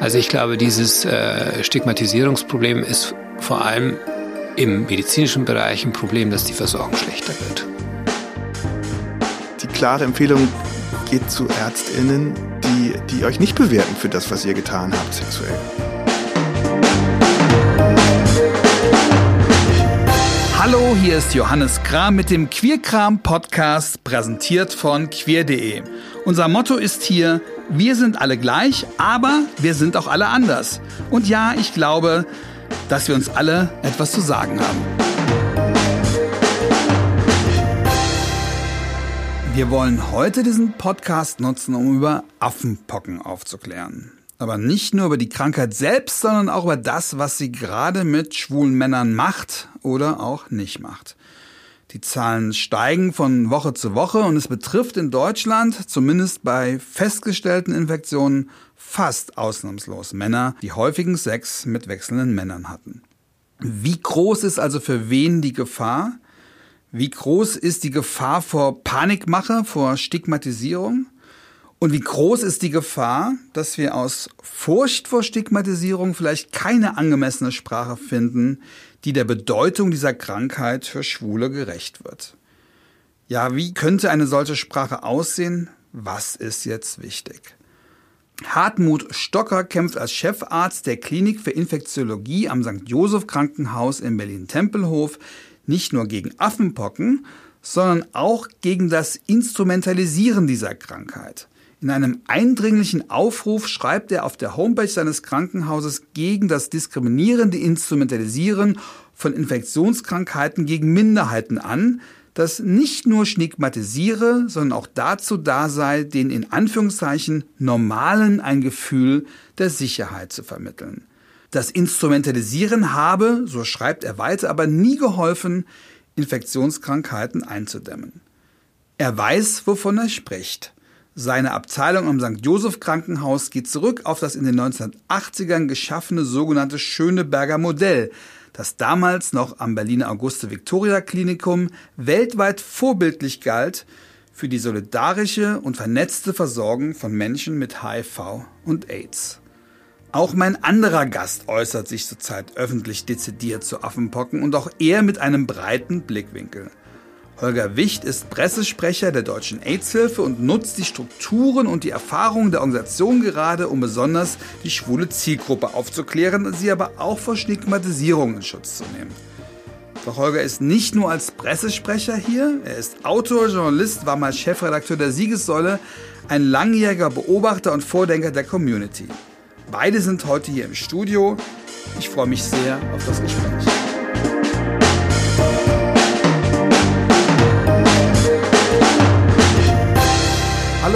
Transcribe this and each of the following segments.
Also ich glaube, dieses äh, Stigmatisierungsproblem ist vor allem im medizinischen Bereich ein Problem, dass die Versorgung schlechter wird. Die klare Empfehlung geht zu Ärztinnen, die, die euch nicht bewerten für das, was ihr getan habt sexuell. Hallo, hier ist Johannes Kram mit dem Queerkram Podcast, präsentiert von queer.de. Unser Motto ist hier, wir sind alle gleich, aber wir sind auch alle anders. Und ja, ich glaube, dass wir uns alle etwas zu sagen haben. Wir wollen heute diesen Podcast nutzen, um über Affenpocken aufzuklären. Aber nicht nur über die Krankheit selbst, sondern auch über das, was sie gerade mit schwulen Männern macht oder auch nicht macht. Die Zahlen steigen von Woche zu Woche und es betrifft in Deutschland, zumindest bei festgestellten Infektionen, fast ausnahmslos Männer, die häufigen Sex mit wechselnden Männern hatten. Wie groß ist also für wen die Gefahr? Wie groß ist die Gefahr vor Panikmache, vor Stigmatisierung? Und wie groß ist die Gefahr, dass wir aus Furcht vor Stigmatisierung vielleicht keine angemessene Sprache finden, die der Bedeutung dieser Krankheit für Schwule gerecht wird. Ja, wie könnte eine solche Sprache aussehen? Was ist jetzt wichtig? Hartmut Stocker kämpft als Chefarzt der Klinik für Infektiologie am St. Joseph Krankenhaus in Berlin-Tempelhof nicht nur gegen Affenpocken, sondern auch gegen das Instrumentalisieren dieser Krankheit. In einem eindringlichen Aufruf schreibt er auf der Homepage seines Krankenhauses gegen das diskriminierende Instrumentalisieren von Infektionskrankheiten gegen Minderheiten an, das nicht nur stigmatisiere, sondern auch dazu da sei, den in Anführungszeichen Normalen ein Gefühl der Sicherheit zu vermitteln. Das Instrumentalisieren habe, so schreibt er weiter, aber nie geholfen, Infektionskrankheiten einzudämmen. Er weiß, wovon er spricht. Seine Abteilung am St. Joseph Krankenhaus geht zurück auf das in den 1980ern geschaffene sogenannte Schöneberger Modell, das damals noch am Berliner Auguste Victoria Klinikum weltweit vorbildlich galt für die solidarische und vernetzte Versorgung von Menschen mit HIV und AIDS. Auch mein anderer Gast äußert sich zurzeit öffentlich dezidiert zu Affenpocken und auch er mit einem breiten Blickwinkel. Holger Wicht ist Pressesprecher der Deutschen AIDS-Hilfe und nutzt die Strukturen und die Erfahrungen der Organisation gerade, um besonders die schwule Zielgruppe aufzuklären, sie aber auch vor Stigmatisierung in Schutz zu nehmen. Doch Holger ist nicht nur als Pressesprecher hier, er ist Autor, Journalist, war mal Chefredakteur der Siegessäule, ein langjähriger Beobachter und Vordenker der Community. Beide sind heute hier im Studio. Ich freue mich sehr auf das Gespräch.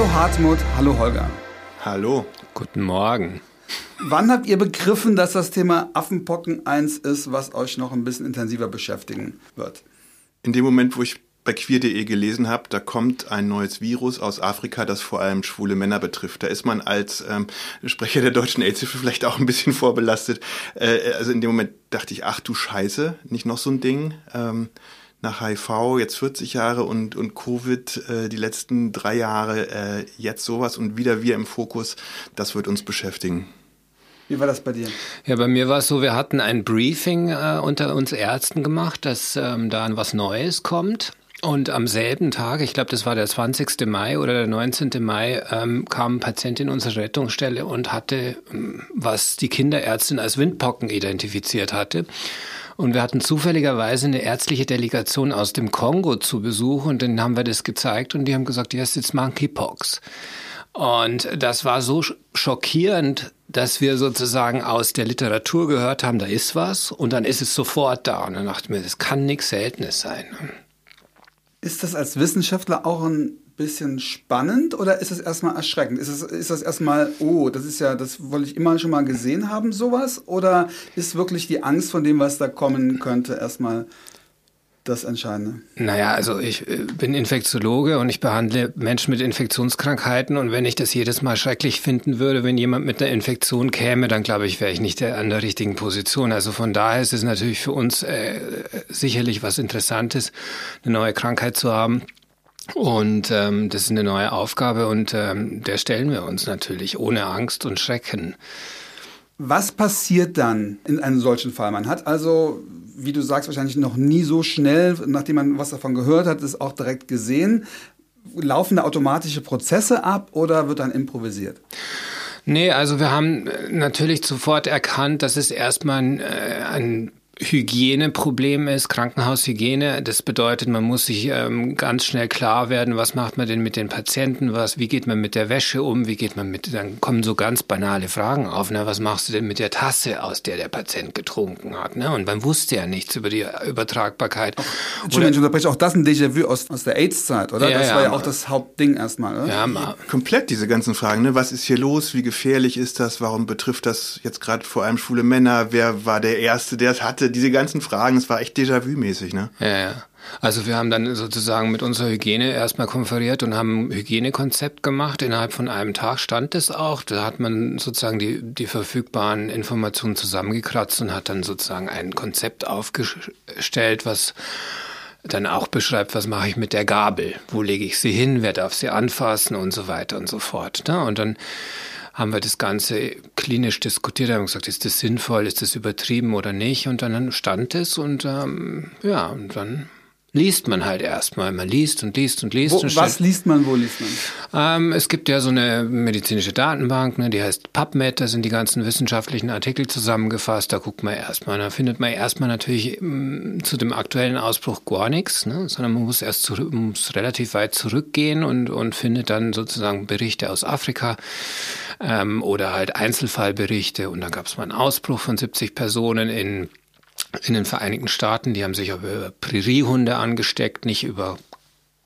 Hallo Hartmut, hallo Holger. Hallo. Guten Morgen. Wann habt ihr begriffen, dass das Thema Affenpocken eins ist, was euch noch ein bisschen intensiver beschäftigen wird? In dem Moment, wo ich bei queer.de gelesen habe, da kommt ein neues Virus aus Afrika, das vor allem schwule Männer betrifft. Da ist man als ähm, Sprecher der deutschen AIDS-Hilfe vielleicht auch ein bisschen vorbelastet. Äh, also in dem Moment dachte ich, ach du Scheiße, nicht noch so ein Ding. Ähm, nach HIV jetzt 40 Jahre und, und Covid äh, die letzten drei Jahre, äh, jetzt sowas und wieder wir im Fokus, das wird uns beschäftigen. Wie war das bei dir? Ja, bei mir war es so, wir hatten ein Briefing äh, unter uns Ärzten gemacht, dass ähm, da was Neues kommt. Und am selben Tag, ich glaube, das war der 20. Mai oder der 19. Mai, ähm, kam ein Patient in unsere Rettungsstelle und hatte, ähm, was die Kinderärztin als Windpocken identifiziert hatte. Und wir hatten zufälligerweise eine ärztliche Delegation aus dem Kongo zu Besuch und dann haben wir das gezeigt und die haben gesagt, yes, it's monkeypox. Und das war so schockierend, dass wir sozusagen aus der Literatur gehört haben, da ist was und dann ist es sofort da. Und dann dachte ich mir, das kann nichts Seltenes sein. Ist das als Wissenschaftler auch ein bisschen spannend oder ist es erstmal erschreckend? Ist, es, ist das erstmal, oh, das ist ja, das wollte ich immer schon mal gesehen haben, sowas? Oder ist wirklich die Angst von dem, was da kommen könnte, erstmal das Entscheidende? Naja, also ich äh, bin Infektiologe und ich behandle Menschen mit Infektionskrankheiten und wenn ich das jedes Mal schrecklich finden würde, wenn jemand mit einer Infektion käme, dann glaube ich, wäre ich nicht an der richtigen Position. Also von daher ist es natürlich für uns äh, sicherlich was Interessantes, eine neue Krankheit zu haben. Und ähm, das ist eine neue Aufgabe und ähm, der stellen wir uns natürlich ohne Angst und Schrecken. Was passiert dann in einem solchen Fall? Man hat also, wie du sagst, wahrscheinlich noch nie so schnell, nachdem man was davon gehört hat, es auch direkt gesehen. Laufen da automatische Prozesse ab oder wird dann improvisiert? Nee, also wir haben natürlich sofort erkannt, dass es erstmal ein, äh, ein Hygieneproblem ist, Krankenhaushygiene. Das bedeutet, man muss sich ähm, ganz schnell klar werden, was macht man denn mit den Patienten, was, wie geht man mit der Wäsche um, wie geht man mit, dann kommen so ganz banale Fragen auf, ne? was machst du denn mit der Tasse, aus der der Patient getrunken hat, ne? Und man wusste ja nichts über die Übertragbarkeit. Entschuldigung, ich unterbreche auch das ein Déjà-vu aus, aus der AIDS-Zeit, oder? Ja, das ja, war ja auch das Hauptding erstmal, oder? Ja, komplett diese ganzen Fragen, ne? Was ist hier los? Wie gefährlich ist das? Warum betrifft das jetzt gerade vor allem schwule Männer? Wer war der Erste, der es hatte? Hatte diese ganzen Fragen, es war echt Déjà-vu-mäßig, ne? Ja, ja. Also wir haben dann sozusagen mit unserer Hygiene erstmal konferiert und haben ein Hygienekonzept gemacht. Innerhalb von einem Tag stand es auch. Da hat man sozusagen die, die verfügbaren Informationen zusammengekratzt und hat dann sozusagen ein Konzept aufgestellt, was dann auch beschreibt, was mache ich mit der Gabel, wo lege ich sie hin, wer darf sie anfassen und so weiter und so fort. Ne? Und dann haben wir das Ganze klinisch diskutiert, haben gesagt, ist das sinnvoll, ist das übertrieben oder nicht? Und dann stand es und ähm, ja, und dann liest man halt erstmal. Man liest und liest und liest. Wo, und was liest man, wo liest man? Ähm, es gibt ja so eine medizinische Datenbank, ne, die heißt PubMed, da sind die ganzen wissenschaftlichen Artikel zusammengefasst. Da guckt man erstmal. Da findet man erstmal natürlich m, mm, zu dem aktuellen Ausbruch gar nichts, ne, sondern man muss erst zurück, muss relativ weit zurückgehen und, und findet dann sozusagen Berichte aus Afrika ähm, oder halt Einzelfallberichte. Und dann gab es mal einen Ausbruch von 70 Personen in in den Vereinigten Staaten, die haben sich über Präriehunde angesteckt, nicht über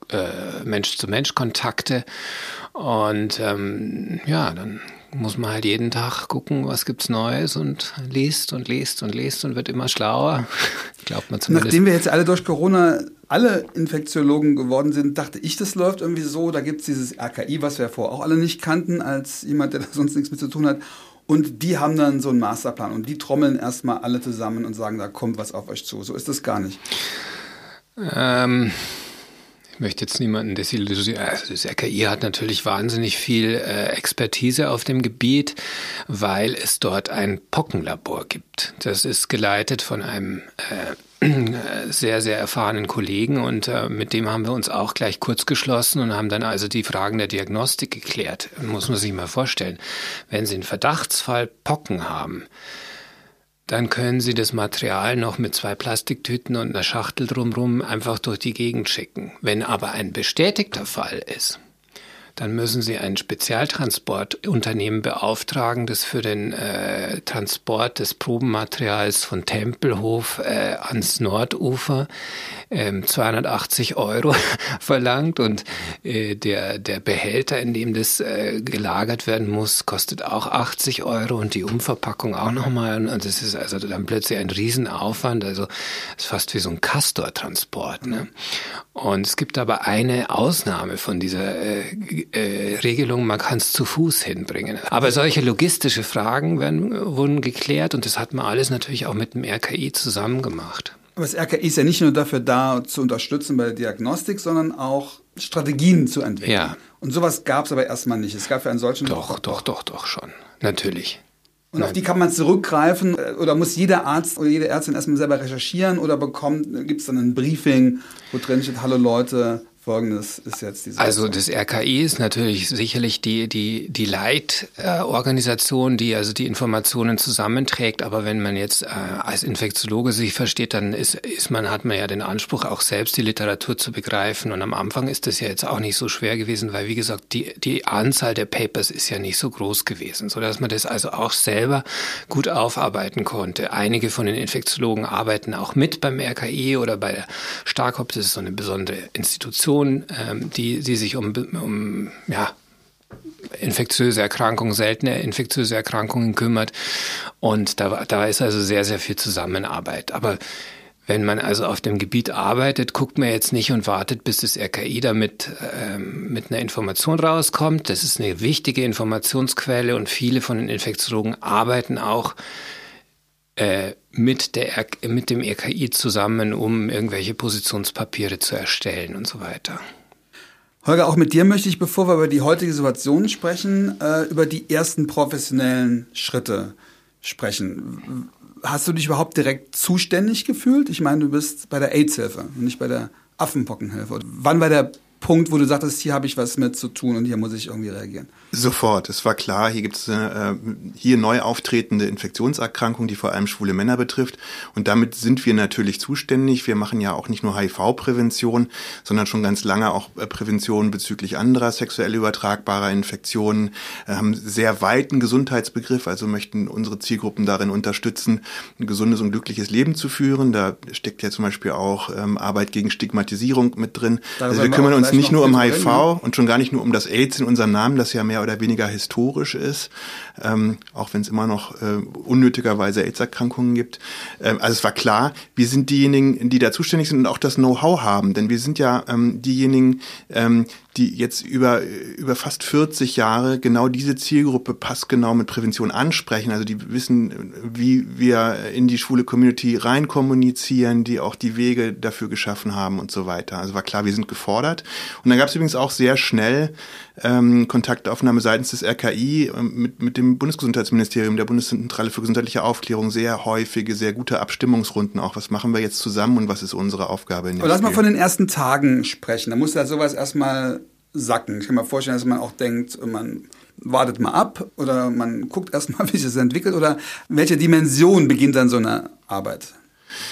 äh, Mensch-zu-Mensch-Kontakte. Und ähm, ja, dann muss man halt jeden Tag gucken, was gibt's Neues und liest und liest und liest und wird immer schlauer. Glaubt man zumindest. Nachdem wir jetzt alle durch Corona alle Infektiologen geworden sind, dachte ich, das läuft irgendwie so. Da gibt's dieses RKI, was wir vorher auch alle nicht kannten, als jemand, der da sonst nichts mit zu tun hat. Und die haben dann so einen Masterplan und die trommeln erstmal alle zusammen und sagen, da kommt was auf euch zu. So ist das gar nicht. Ähm, ich möchte jetzt niemanden desillusionieren. Also das RKI hat natürlich wahnsinnig viel äh, Expertise auf dem Gebiet, weil es dort ein Pockenlabor gibt. Das ist geleitet von einem äh, sehr, sehr erfahrenen Kollegen und äh, mit dem haben wir uns auch gleich kurz geschlossen und haben dann also die Fragen der Diagnostik geklärt. Muss man sich mal vorstellen. Wenn Sie einen Verdachtsfall Pocken haben, dann können Sie das Material noch mit zwei Plastiktüten und einer Schachtel drumherum einfach durch die Gegend schicken. Wenn aber ein bestätigter Fall ist, dann müssen Sie ein Spezialtransportunternehmen beauftragen, das für den äh, Transport des Probenmaterials von Tempelhof äh, ans Nordufer äh, 280 Euro verlangt und äh, der, der Behälter, in dem das äh, gelagert werden muss, kostet auch 80 Euro und die Umverpackung auch nochmal. Und das ist also dann plötzlich ein Riesenaufwand. Also es ist fast wie so ein Castor-Transport. Ne? Und es gibt aber eine Ausnahme von dieser äh, äh, Regelung, man kann es zu Fuß hinbringen. Aber solche logistische Fragen werden, wurden geklärt und das hat man alles natürlich auch mit dem RKI zusammen gemacht. Aber das RKI ist ja nicht nur dafür da, zu unterstützen bei der Diagnostik, sondern auch Strategien zu entwickeln. Ja. Und sowas gab es aber erstmal nicht. Es gab für einen solchen. Doch, doch, doch, doch schon. Natürlich. Und Nein. auf die kann man zurückgreifen oder muss jeder Arzt oder jede Ärztin erstmal selber recherchieren oder bekommt, gibt es dann ein Briefing, wo drin steht, hallo Leute, Folgendes ist jetzt diese. Also das RKI ist natürlich sicherlich die, die, die Leitorganisation, die also die Informationen zusammenträgt. Aber wenn man jetzt äh, als Infektiologe sich versteht, dann ist, ist man, hat man ja den Anspruch, auch selbst die Literatur zu begreifen. Und am Anfang ist das ja jetzt auch nicht so schwer gewesen, weil wie gesagt, die, die Anzahl der Papers ist ja nicht so groß gewesen, sodass man das also auch selber gut aufarbeiten konnte. Einige von den Infektiologen arbeiten auch mit beim RKI oder bei der Starkop, das ist so eine besondere Institution Organisation, ähm, die, die sich um, um ja, infektiöse Erkrankungen, seltene infektiöse Erkrankungen kümmert. Und da, da ist also sehr, sehr viel Zusammenarbeit. Aber wenn man also auf dem Gebiet arbeitet, guckt man jetzt nicht und wartet, bis das RKI damit ähm, mit einer Information rauskommt. Das ist eine wichtige Informationsquelle und viele von den Infektiologen arbeiten auch äh, mit, der, mit dem RKI zusammen, um irgendwelche Positionspapiere zu erstellen und so weiter. Holger, auch mit dir möchte ich, bevor wir über die heutige Situation sprechen, äh, über die ersten professionellen Schritte sprechen. Hast du dich überhaupt direkt zuständig gefühlt? Ich meine, du bist bei der AIDS-Hilfe und nicht bei der Affenpockenhilfe. Wann war der Punkt, wo du sagtest, hier habe ich was mit zu tun und hier muss ich irgendwie reagieren? Sofort, es war klar, hier gibt es äh, hier neu auftretende Infektionserkrankung, die vor allem schwule Männer betrifft. Und damit sind wir natürlich zuständig. Wir machen ja auch nicht nur HIV-Prävention, sondern schon ganz lange auch äh, Prävention bezüglich anderer sexuell übertragbarer Infektionen, äh, haben sehr weiten Gesundheitsbegriff, also möchten unsere Zielgruppen darin unterstützen, ein gesundes und glückliches Leben zu führen. Da steckt ja zum Beispiel auch ähm, Arbeit gegen Stigmatisierung mit drin. Darüber also wir wir kümmern uns gleich nicht nur um HIV ne? und schon gar nicht nur um das AIDS in unserem Namen, das ja mehr oder weniger historisch ist, ähm, auch wenn es immer noch äh, unnötigerweise AIDS-Erkrankungen gibt. Ähm, also es war klar, wir sind diejenigen, die da zuständig sind und auch das Know-how haben, denn wir sind ja ähm, diejenigen, ähm, die jetzt über, über fast 40 Jahre genau diese Zielgruppe passgenau mit Prävention ansprechen. Also die wissen, wie wir in die schwule Community rein kommunizieren, die auch die Wege dafür geschaffen haben und so weiter. Also war klar, wir sind gefordert. Und dann gab es übrigens auch sehr schnell ähm, Kontaktaufnahme seitens des RKI ähm, mit, mit dem Bundesgesundheitsministerium, der Bundeszentrale für gesundheitliche Aufklärung, sehr häufige, sehr gute Abstimmungsrunden auch. Was machen wir jetzt zusammen und was ist unsere Aufgabe in dem Aber lass mal von den ersten Tagen sprechen. Da muss ja sowas erstmal sacken. Ich kann mir vorstellen, dass man auch denkt, man wartet mal ab oder man guckt erstmal, wie sich das entwickelt oder welche Dimension beginnt dann so eine Arbeit?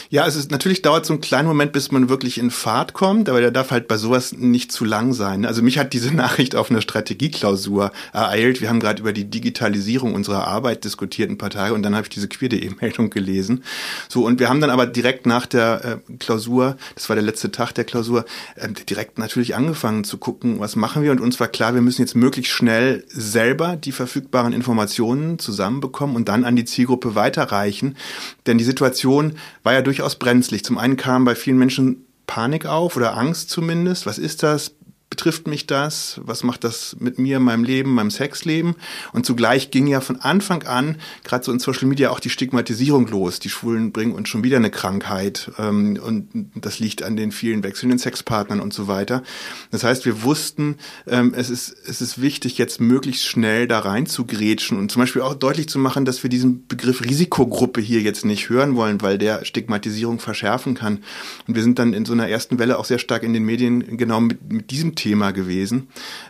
Ja, es ist natürlich dauert so einen kleinen Moment, bis man wirklich in Fahrt kommt, aber der darf halt bei sowas nicht zu lang sein. Also mich hat diese Nachricht auf eine Strategieklausur ereilt. Wir haben gerade über die Digitalisierung unserer Arbeit diskutiert ein paar Tage und dann habe ich diese queer.de-Meldung gelesen. So und wir haben dann aber direkt nach der äh, Klausur, das war der letzte Tag der Klausur, äh, direkt natürlich angefangen zu gucken, was machen wir und uns war klar, wir müssen jetzt möglichst schnell selber die verfügbaren Informationen zusammenbekommen und dann an die Zielgruppe weiterreichen, denn die Situation war ja durchaus brenzlig. Zum einen kam bei vielen Menschen Panik auf oder Angst zumindest. Was ist das? Betrifft mich das? Was macht das mit mir, meinem Leben, meinem Sexleben? Und zugleich ging ja von Anfang an, gerade so in Social Media, auch die Stigmatisierung los. Die Schwulen bringen uns schon wieder eine Krankheit. Ähm, und das liegt an den vielen wechselnden Sexpartnern und so weiter. Das heißt, wir wussten, ähm, es, ist, es ist wichtig, jetzt möglichst schnell da rein zu grätschen und zum Beispiel auch deutlich zu machen, dass wir diesen Begriff Risikogruppe hier jetzt nicht hören wollen, weil der Stigmatisierung verschärfen kann. Und wir sind dann in so einer ersten Welle auch sehr stark in den Medien genau mit, mit diesem Thema gewesen.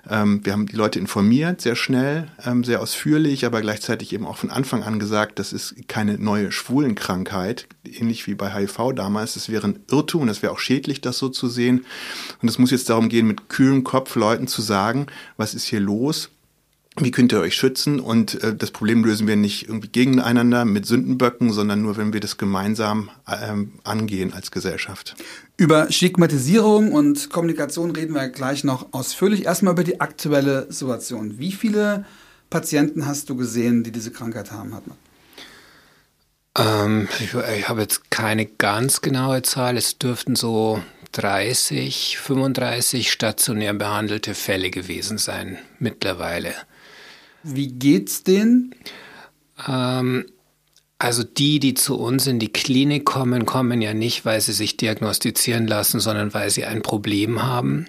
Ähm, wir haben die Leute informiert, sehr schnell, ähm, sehr ausführlich, aber gleichzeitig eben auch von Anfang an gesagt, das ist keine neue Schwulenkrankheit, ähnlich wie bei HIV damals. Das wäre ein Irrtum es wäre auch schädlich, das so zu sehen. Und es muss jetzt darum gehen, mit kühlem Kopf Leuten zu sagen, was ist hier los? Wie könnt ihr euch schützen? Und äh, das Problem lösen wir nicht irgendwie gegeneinander mit Sündenböcken, sondern nur, wenn wir das gemeinsam ähm, angehen als Gesellschaft. Über Stigmatisierung und Kommunikation reden wir gleich noch ausführlich. Erstmal über die aktuelle Situation. Wie viele Patienten hast du gesehen, die diese Krankheit haben, Hartmann? Ähm, ich ich habe jetzt keine ganz genaue Zahl. Es dürften so 30, 35 stationär behandelte Fälle gewesen sein mittlerweile. Wie geht's denen? Ähm, also die, die zu uns in die Klinik kommen, kommen ja nicht, weil sie sich diagnostizieren lassen, sondern weil sie ein Problem haben.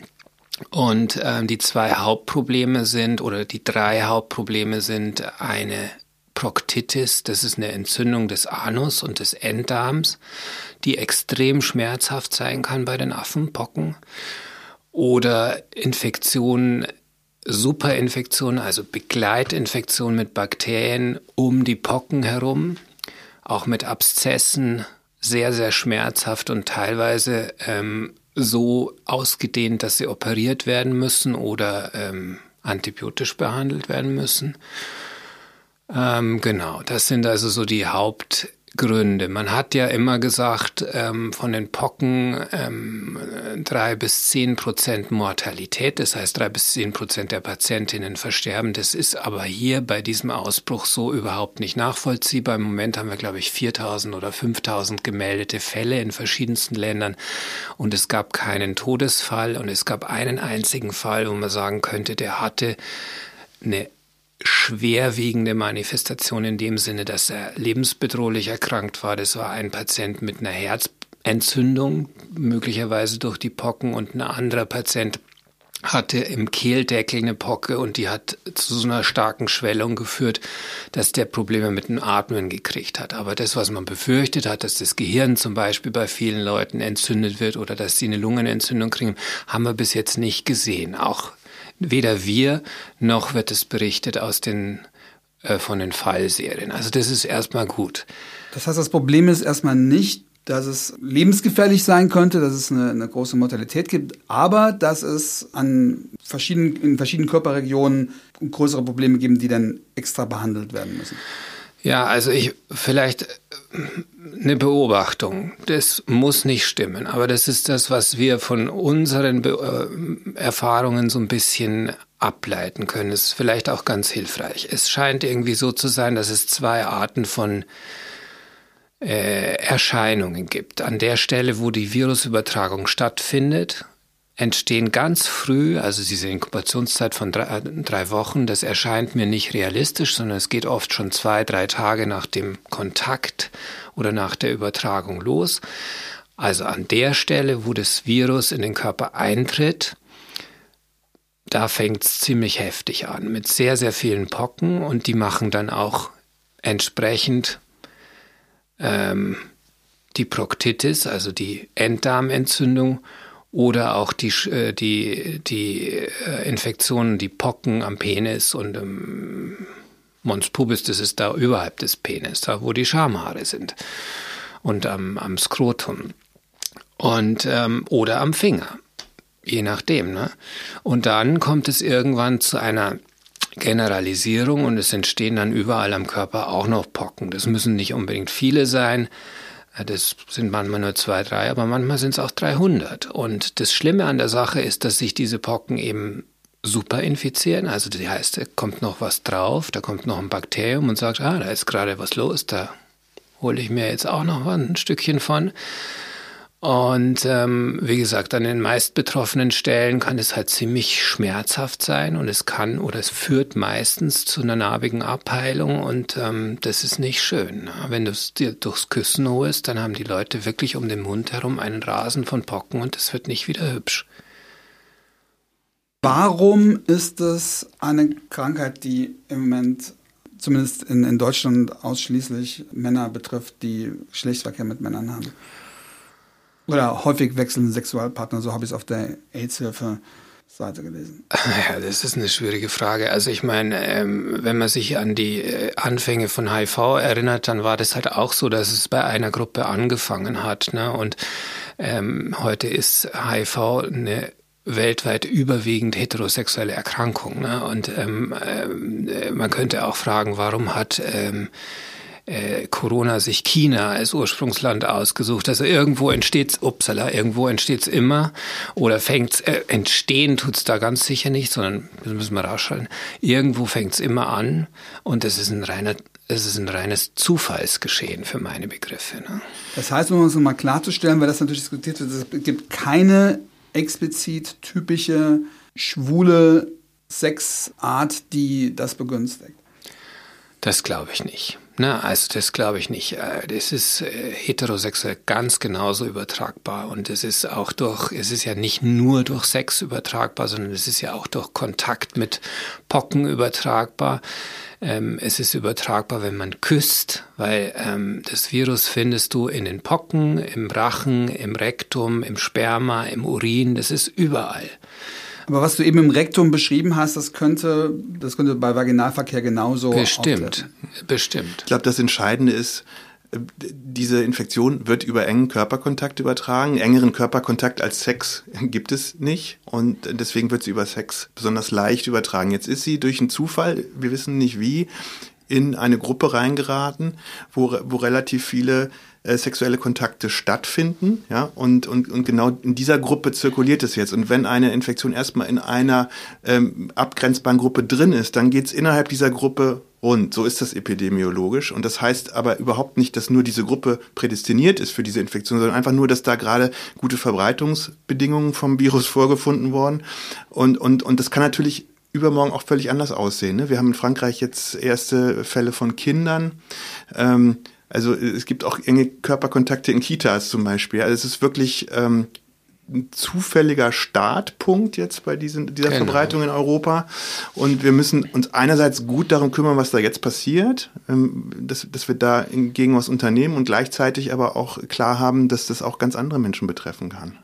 Und ähm, die zwei Hauptprobleme sind oder die drei Hauptprobleme sind eine Proktitis, das ist eine Entzündung des Anus und des Enddarms, die extrem schmerzhaft sein kann bei den Affenpocken. Oder Infektionen, Superinfektionen, also Begleitinfektionen mit Bakterien um die Pocken herum, auch mit Abszessen, sehr, sehr schmerzhaft und teilweise ähm, so ausgedehnt, dass sie operiert werden müssen oder ähm, antibiotisch behandelt werden müssen. Ähm, genau, das sind also so die Hauptgründe. Man hat ja immer gesagt, ähm, von den Pocken ähm, drei bis zehn Prozent Mortalität, das heißt drei bis zehn Prozent der Patientinnen versterben. Das ist aber hier bei diesem Ausbruch so überhaupt nicht nachvollziehbar. Im Moment haben wir, glaube ich, 4000 oder 5000 gemeldete Fälle in verschiedensten Ländern und es gab keinen Todesfall und es gab einen einzigen Fall, wo man sagen könnte, der hatte eine schwerwiegende Manifestation in dem Sinne, dass er lebensbedrohlich erkrankt war. Das war ein Patient mit einer Herzentzündung, möglicherweise durch die Pocken, und ein anderer Patient hatte im Kehldeckel eine Pocke und die hat zu so einer starken Schwellung geführt, dass der Probleme mit dem Atmen gekriegt hat. Aber das, was man befürchtet hat, dass das Gehirn zum Beispiel bei vielen Leuten entzündet wird oder dass sie eine Lungenentzündung kriegen, haben wir bis jetzt nicht gesehen. Auch weder wir noch wird es berichtet aus den äh, von den Fallserien. Also das ist erstmal gut. Das heißt, das Problem ist erstmal nicht, dass es lebensgefährlich sein könnte, dass es eine, eine, große Mortalität gibt, aber dass es an verschiedenen, in verschiedenen Körperregionen größere Probleme geben, die dann extra behandelt werden müssen. Ja, also ich vielleicht eine Beobachtung. Das muss nicht stimmen, aber das ist das, was wir von unseren Be äh, Erfahrungen so ein bisschen ableiten können. Das ist vielleicht auch ganz hilfreich. Es scheint irgendwie so zu sein, dass es zwei Arten von äh, Erscheinungen gibt. An der Stelle, wo die Virusübertragung stattfindet, entstehen ganz früh, also diese Inkubationszeit von drei, äh, drei, Wochen, das erscheint mir nicht realistisch, sondern es geht oft schon zwei, drei Tage nach dem Kontakt oder nach der Übertragung los. Also an der Stelle, wo das Virus in den Körper eintritt, da fängt es ziemlich heftig an mit sehr, sehr vielen Pocken und die machen dann auch entsprechend ähm, die Proktitis, also die Enddarmentzündung oder auch die, äh, die, die äh, Infektionen, die Pocken am Penis und im Mons pubis, das ist da überhalb des Penis, da wo die Schamhaare sind und am, am Skrotum und ähm, oder am Finger, je nachdem. Ne? Und dann kommt es irgendwann zu einer Generalisierung und es entstehen dann überall am Körper auch noch Pocken. Das müssen nicht unbedingt viele sein. Das sind manchmal nur zwei, drei, aber manchmal sind es auch 300. Und das Schlimme an der Sache ist, dass sich diese Pocken eben super infizieren. Also das heißt, da kommt noch was drauf, da kommt noch ein Bakterium und sagt, ah, da ist gerade was los, da hole ich mir jetzt auch noch ein Stückchen von. Und ähm, wie gesagt, an den meist betroffenen Stellen kann es halt ziemlich schmerzhaft sein und es kann oder es führt meistens zu einer narbigen Abheilung und ähm, das ist nicht schön. Ne? Wenn du es dir durchs Küssen holst, dann haben die Leute wirklich um den Mund herum einen Rasen von Pocken und es wird nicht wieder hübsch. Warum ist es eine Krankheit, die im Moment zumindest in, in Deutschland ausschließlich Männer betrifft, die Geschlechtsverkehr mit Männern haben? Oder häufig wechselnde Sexualpartner, so habe ich es auf der AIDS-Hilfe Seite gelesen? Ja, das ist eine schwierige Frage. Also ich meine, ähm, wenn man sich an die äh, Anfänge von HIV erinnert, dann war das halt auch so, dass es bei einer Gruppe angefangen hat. Ne? Und ähm, heute ist HIV eine weltweit überwiegend heterosexuelle Erkrankung. Ne? Und ähm, äh, man könnte auch fragen, warum hat ähm, äh, Corona sich China als Ursprungsland ausgesucht. Also irgendwo entsteht's, upsala, irgendwo entsteht's immer oder fängt's, äh, entstehen tut's da ganz sicher nicht, sondern müssen wir rausschalten. Irgendwo fängt's immer an und es ist ein reiner es ist ein reines Zufallsgeschehen für meine Begriffe. Ne? Das heißt, um uns nochmal klarzustellen, weil das natürlich diskutiert wird, es gibt keine explizit typische schwule Sexart, die das begünstigt. Das glaube ich nicht. Na, also das glaube ich nicht. Äh, das ist äh, heterosexuell ganz genauso übertragbar und es ist auch durch, es ist ja nicht nur durch Sex übertragbar, sondern es ist ja auch durch Kontakt mit Pocken übertragbar. Ähm, es ist übertragbar, wenn man küsst, weil ähm, das Virus findest du in den Pocken, im Rachen, im Rektum, im Sperma, im Urin, das ist überall. Aber was du eben im Rektum beschrieben hast, das könnte, das könnte bei Vaginalverkehr genauso. Bestimmt, auftreten. bestimmt. Ich glaube, das Entscheidende ist, äh, diese Infektion wird über engen Körperkontakt übertragen. Engeren Körperkontakt als Sex gibt es nicht und deswegen wird sie über Sex besonders leicht übertragen. Jetzt ist sie durch einen Zufall, wir wissen nicht wie, in eine Gruppe reingeraten, wo, wo relativ viele äh, sexuelle Kontakte stattfinden, ja, und, und, und genau in dieser Gruppe zirkuliert es jetzt. Und wenn eine Infektion erstmal in einer ähm, abgrenzbaren Gruppe drin ist, dann geht es innerhalb dieser Gruppe rund. So ist das epidemiologisch. Und das heißt aber überhaupt nicht, dass nur diese Gruppe prädestiniert ist für diese Infektion, sondern einfach nur, dass da gerade gute Verbreitungsbedingungen vom Virus vorgefunden worden. Und, und, und das kann natürlich übermorgen auch völlig anders aussehen. Ne? Wir haben in Frankreich jetzt erste Fälle von Kindern. Ähm, also es gibt auch enge Körperkontakte in Kitas zum Beispiel. Also es ist wirklich, ähm, ein zufälliger Startpunkt jetzt bei diesen, dieser genau. Verbreitung in Europa. Und wir müssen uns einerseits gut darum kümmern, was da jetzt passiert, ähm, dass, dass wir da gegen was unternehmen und gleichzeitig aber auch klar haben, dass das auch ganz andere Menschen betreffen kann.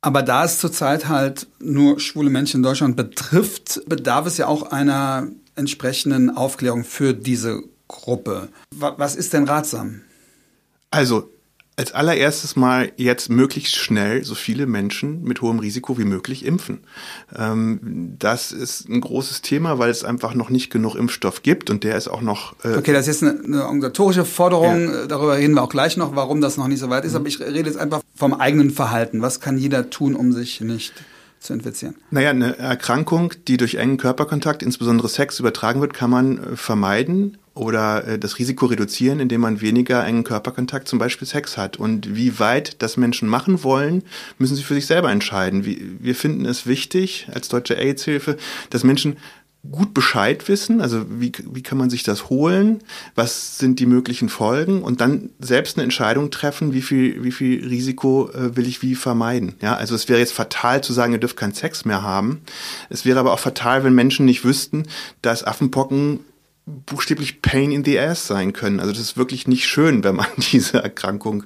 Aber da es zurzeit halt nur schwule Menschen in Deutschland betrifft, bedarf es ja auch einer entsprechenden Aufklärung für diese Gruppe. Was ist denn ratsam? Also als allererstes mal jetzt möglichst schnell so viele Menschen mit hohem Risiko wie möglich impfen. Ähm, das ist ein großes Thema, weil es einfach noch nicht genug Impfstoff gibt und der ist auch noch. Äh okay, das ist jetzt eine, eine organisatorische Forderung. Ja. Darüber reden wir auch gleich noch, warum das noch nicht so weit ist. Mhm. Aber ich rede jetzt einfach vom eigenen Verhalten. Was kann jeder tun, um sich nicht zu infizieren? Naja, eine Erkrankung, die durch engen Körperkontakt, insbesondere Sex, übertragen wird, kann man äh, vermeiden oder äh, das Risiko reduzieren, indem man weniger engen Körperkontakt, zum Beispiel Sex hat. Und wie weit das Menschen machen wollen, müssen sie für sich selber entscheiden. Wir finden es wichtig als Deutsche AIDS-Hilfe, dass Menschen gut Bescheid wissen, also wie, wie kann man sich das holen, was sind die möglichen Folgen und dann selbst eine Entscheidung treffen, wie viel, wie viel Risiko äh, will ich wie vermeiden. Ja, also es wäre jetzt fatal zu sagen, ihr dürft keinen Sex mehr haben. Es wäre aber auch fatal, wenn Menschen nicht wüssten, dass Affenpocken buchstäblich Pain in the Ass sein können. Also das ist wirklich nicht schön, wenn man diese Erkrankung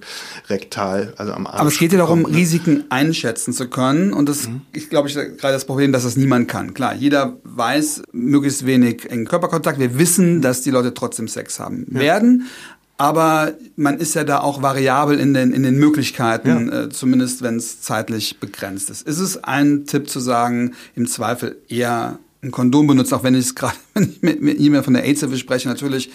rektal, also am Arm. Aber es geht ja darum, ne? Risiken einschätzen zu können. Und das, mhm. ich glaube, ich gerade das Problem, dass das niemand kann. Klar, jeder weiß möglichst wenig engen Körperkontakt. Wir wissen, dass die Leute trotzdem Sex haben ja. werden. Aber man ist ja da auch variabel in den, in den Möglichkeiten, ja. äh, zumindest wenn es zeitlich begrenzt ist. Ist es ein Tipp zu sagen, im Zweifel eher ein Kondom benutzt, auch wenn ich es gerade, wenn ich mit, mit jemandem von der AIDS-Hilfe spreche, natürlich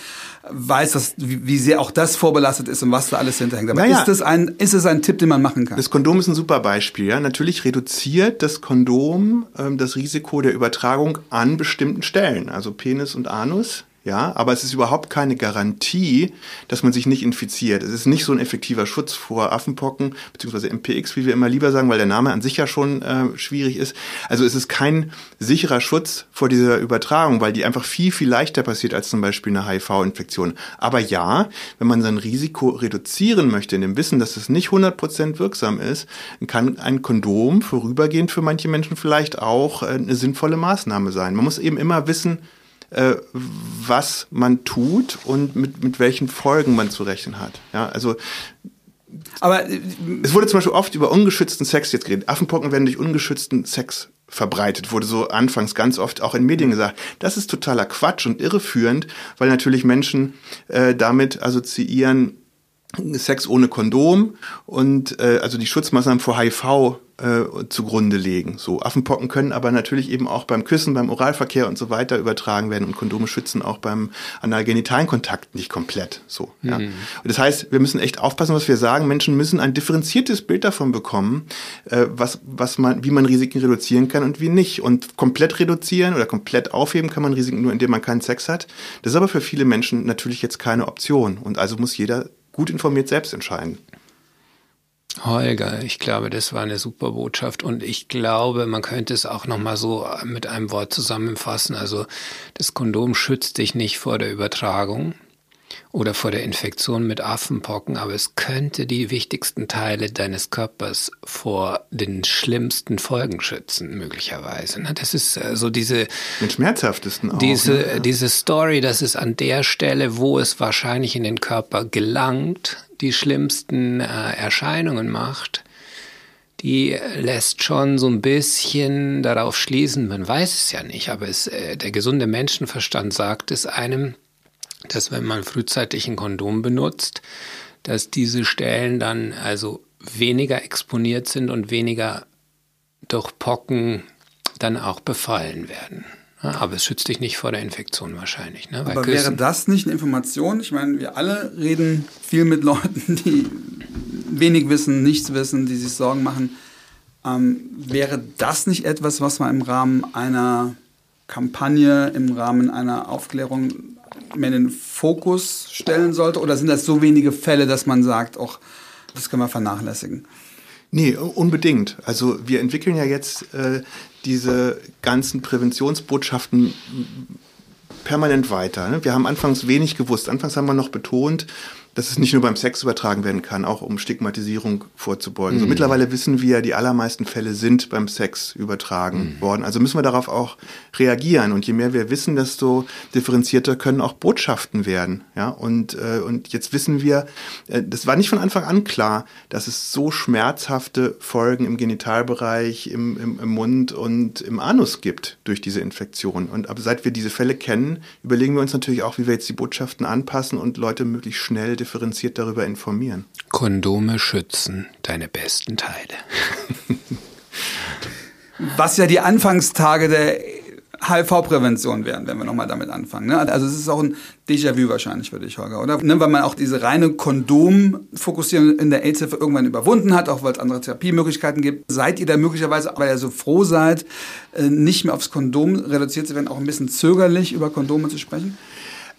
weiß, dass, wie, wie, sehr auch das vorbelastet ist und was da alles hinterhängt. Aber naja, ist, das ein, ist es ein Tipp, den man machen kann? Das Kondom ist ein super Beispiel. Ja? Natürlich reduziert das Kondom ähm, das Risiko der Übertragung an bestimmten Stellen, also Penis und Anus. Ja, aber es ist überhaupt keine Garantie, dass man sich nicht infiziert. Es ist nicht so ein effektiver Schutz vor Affenpocken, beziehungsweise MPX, wie wir immer lieber sagen, weil der Name an sich ja schon äh, schwierig ist. Also es ist kein sicherer Schutz vor dieser Übertragung, weil die einfach viel, viel leichter passiert als zum Beispiel eine HIV-Infektion. Aber ja, wenn man sein Risiko reduzieren möchte, in dem Wissen, dass es nicht 100% wirksam ist, kann ein Kondom vorübergehend für manche Menschen vielleicht auch äh, eine sinnvolle Maßnahme sein. Man muss eben immer wissen, äh, was man tut und mit, mit welchen Folgen man zu rechnen hat. Ja, also aber äh, es wurde zum Beispiel oft über ungeschützten Sex jetzt geredet. Affenpocken werden durch ungeschützten Sex verbreitet, wurde so anfangs ganz oft auch in Medien gesagt. Das ist totaler Quatsch und irreführend, weil natürlich Menschen äh, damit assoziieren Sex ohne Kondom und äh, also die Schutzmaßnahmen vor HIV äh, zugrunde legen. So Affenpocken können aber natürlich eben auch beim Küssen, beim Oralverkehr und so weiter übertragen werden und Kondome schützen auch beim analgenitalen Kontakt nicht komplett. So. Ja. Mhm. Und das heißt, wir müssen echt aufpassen, was wir sagen. Menschen müssen ein differenziertes Bild davon bekommen, äh, was was man, wie man Risiken reduzieren kann und wie nicht. Und komplett reduzieren oder komplett aufheben kann man Risiken nur, indem man keinen Sex hat. Das ist aber für viele Menschen natürlich jetzt keine Option. Und also muss jeder gut informiert selbst entscheiden. Holger, ich glaube, das war eine super Botschaft und ich glaube, man könnte es auch noch mal so mit einem Wort zusammenfassen. Also das Kondom schützt dich nicht vor der Übertragung oder vor der Infektion mit Affenpocken, aber es könnte die wichtigsten Teile deines Körpers vor den schlimmsten Folgen schützen, möglicherweise. Das ist so also diese den schmerzhaftesten auch, diese ne? diese Story, dass es an der Stelle, wo es wahrscheinlich in den Körper gelangt, die schlimmsten äh, Erscheinungen macht, die lässt schon so ein bisschen darauf schließen, man weiß es ja nicht, aber es, äh, der gesunde Menschenverstand sagt es einem, dass wenn man frühzeitig ein Kondom benutzt, dass diese Stellen dann also weniger exponiert sind und weniger durch Pocken dann auch befallen werden. Aber es schützt dich nicht vor der Infektion wahrscheinlich. Ne? Aber Küssen wäre das nicht eine Information? Ich meine, wir alle reden viel mit Leuten, die wenig wissen, nichts wissen, die sich Sorgen machen. Ähm, wäre das nicht etwas, was man im Rahmen einer Kampagne, im Rahmen einer Aufklärung mehr in den Fokus stellen sollte? Oder sind das so wenige Fälle, dass man sagt, auch das können wir vernachlässigen? Nee, unbedingt. Also wir entwickeln ja jetzt äh, diese ganzen Präventionsbotschaften permanent weiter. Ne? Wir haben anfangs wenig gewusst. Anfangs haben wir noch betont, dass es nicht nur beim Sex übertragen werden kann, auch um Stigmatisierung vorzubeugen. Mhm. So mittlerweile wissen wir, die allermeisten Fälle sind beim Sex übertragen mhm. worden. Also müssen wir darauf auch reagieren. Und je mehr wir wissen, desto differenzierter können auch Botschaften werden. Ja, und, äh, und jetzt wissen wir, äh, das war nicht von Anfang an klar, dass es so schmerzhafte Folgen im Genitalbereich, im, im, im Mund und im Anus gibt durch diese Infektion. Und aber seit wir diese Fälle kennen, überlegen wir uns natürlich auch, wie wir jetzt die Botschaften anpassen und Leute möglichst schnell differenziert darüber informieren. Kondome schützen deine besten Teile. Was ja die Anfangstage der HIV-Prävention wären, wenn wir nochmal damit anfangen. Ne? Also es ist auch ein Déjà-vu wahrscheinlich für dich, Holger, oder? Ne? Weil man auch diese reine Kondom-Fokussierung in der AIDS-Hilfe irgendwann überwunden hat, auch weil es andere Therapiemöglichkeiten gibt. Seid ihr da möglicherweise, weil ihr so froh seid, äh, nicht mehr aufs Kondom reduziert zu werden, auch ein bisschen zögerlich über Kondome zu sprechen?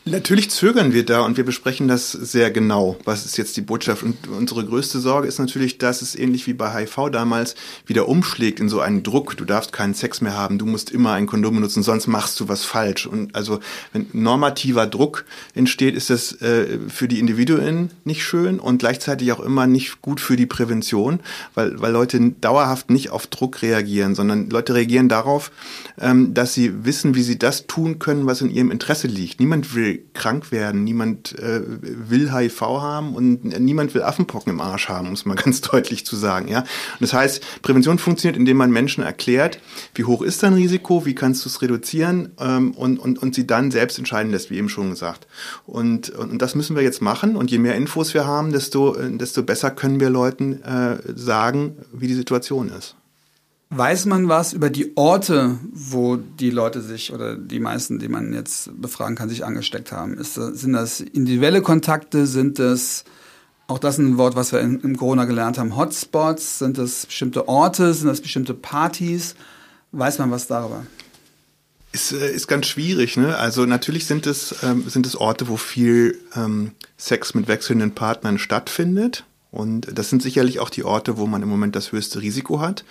Natürlich zögern wir da und wir besprechen das sehr genau. Was ist jetzt die Botschaft? Und unsere größte Sorge ist natürlich, dass es ähnlich wie bei HIV damals wieder umschlägt in so einen Druck. Du darfst keinen Sex mehr haben, du musst immer ein Kondom benutzen, sonst machst du was falsch. Und also wenn normativer Druck entsteht, ist das äh, für die Individuen nicht schön und gleichzeitig auch immer nicht gut für die Prävention, weil, weil Leute dauerhaft nicht auf Druck reagieren, sondern Leute reagieren darauf, ähm, dass sie wissen, wie sie das tun können, was in ihrem Interesse liegt. Niemand will krank werden, niemand äh, will HIV haben und niemand will Affenpocken im Arsch haben, um es mal ganz deutlich zu sagen. Ja? Und das heißt, Prävention funktioniert, indem man Menschen erklärt, wie hoch ist dein Risiko, wie kannst du es reduzieren ähm, und, und, und sie dann selbst entscheiden lässt, wie eben schon gesagt. Und, und, und das müssen wir jetzt machen und je mehr Infos wir haben, desto, desto besser können wir Leuten äh, sagen, wie die Situation ist. Weiß man was über die Orte, wo die Leute sich oder die meisten, die man jetzt befragen kann, sich angesteckt haben? Ist, sind das individuelle Kontakte? Sind das, auch das ein Wort, was wir in, im Corona gelernt haben, Hotspots? Sind das bestimmte Orte? Sind das bestimmte Partys? Weiß man was darüber? Ist, äh, ist ganz schwierig, ne? Also natürlich sind es, ähm, sind es Orte, wo viel ähm, Sex mit wechselnden Partnern stattfindet. Und das sind sicherlich auch die Orte, wo man im Moment das höchste Risiko hat.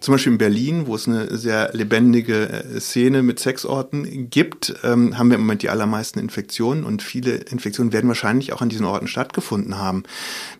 Zum Beispiel in Berlin, wo es eine sehr lebendige äh, Szene mit Sexorten gibt, ähm, haben wir im Moment die allermeisten Infektionen und viele Infektionen werden wahrscheinlich auch an diesen Orten stattgefunden haben.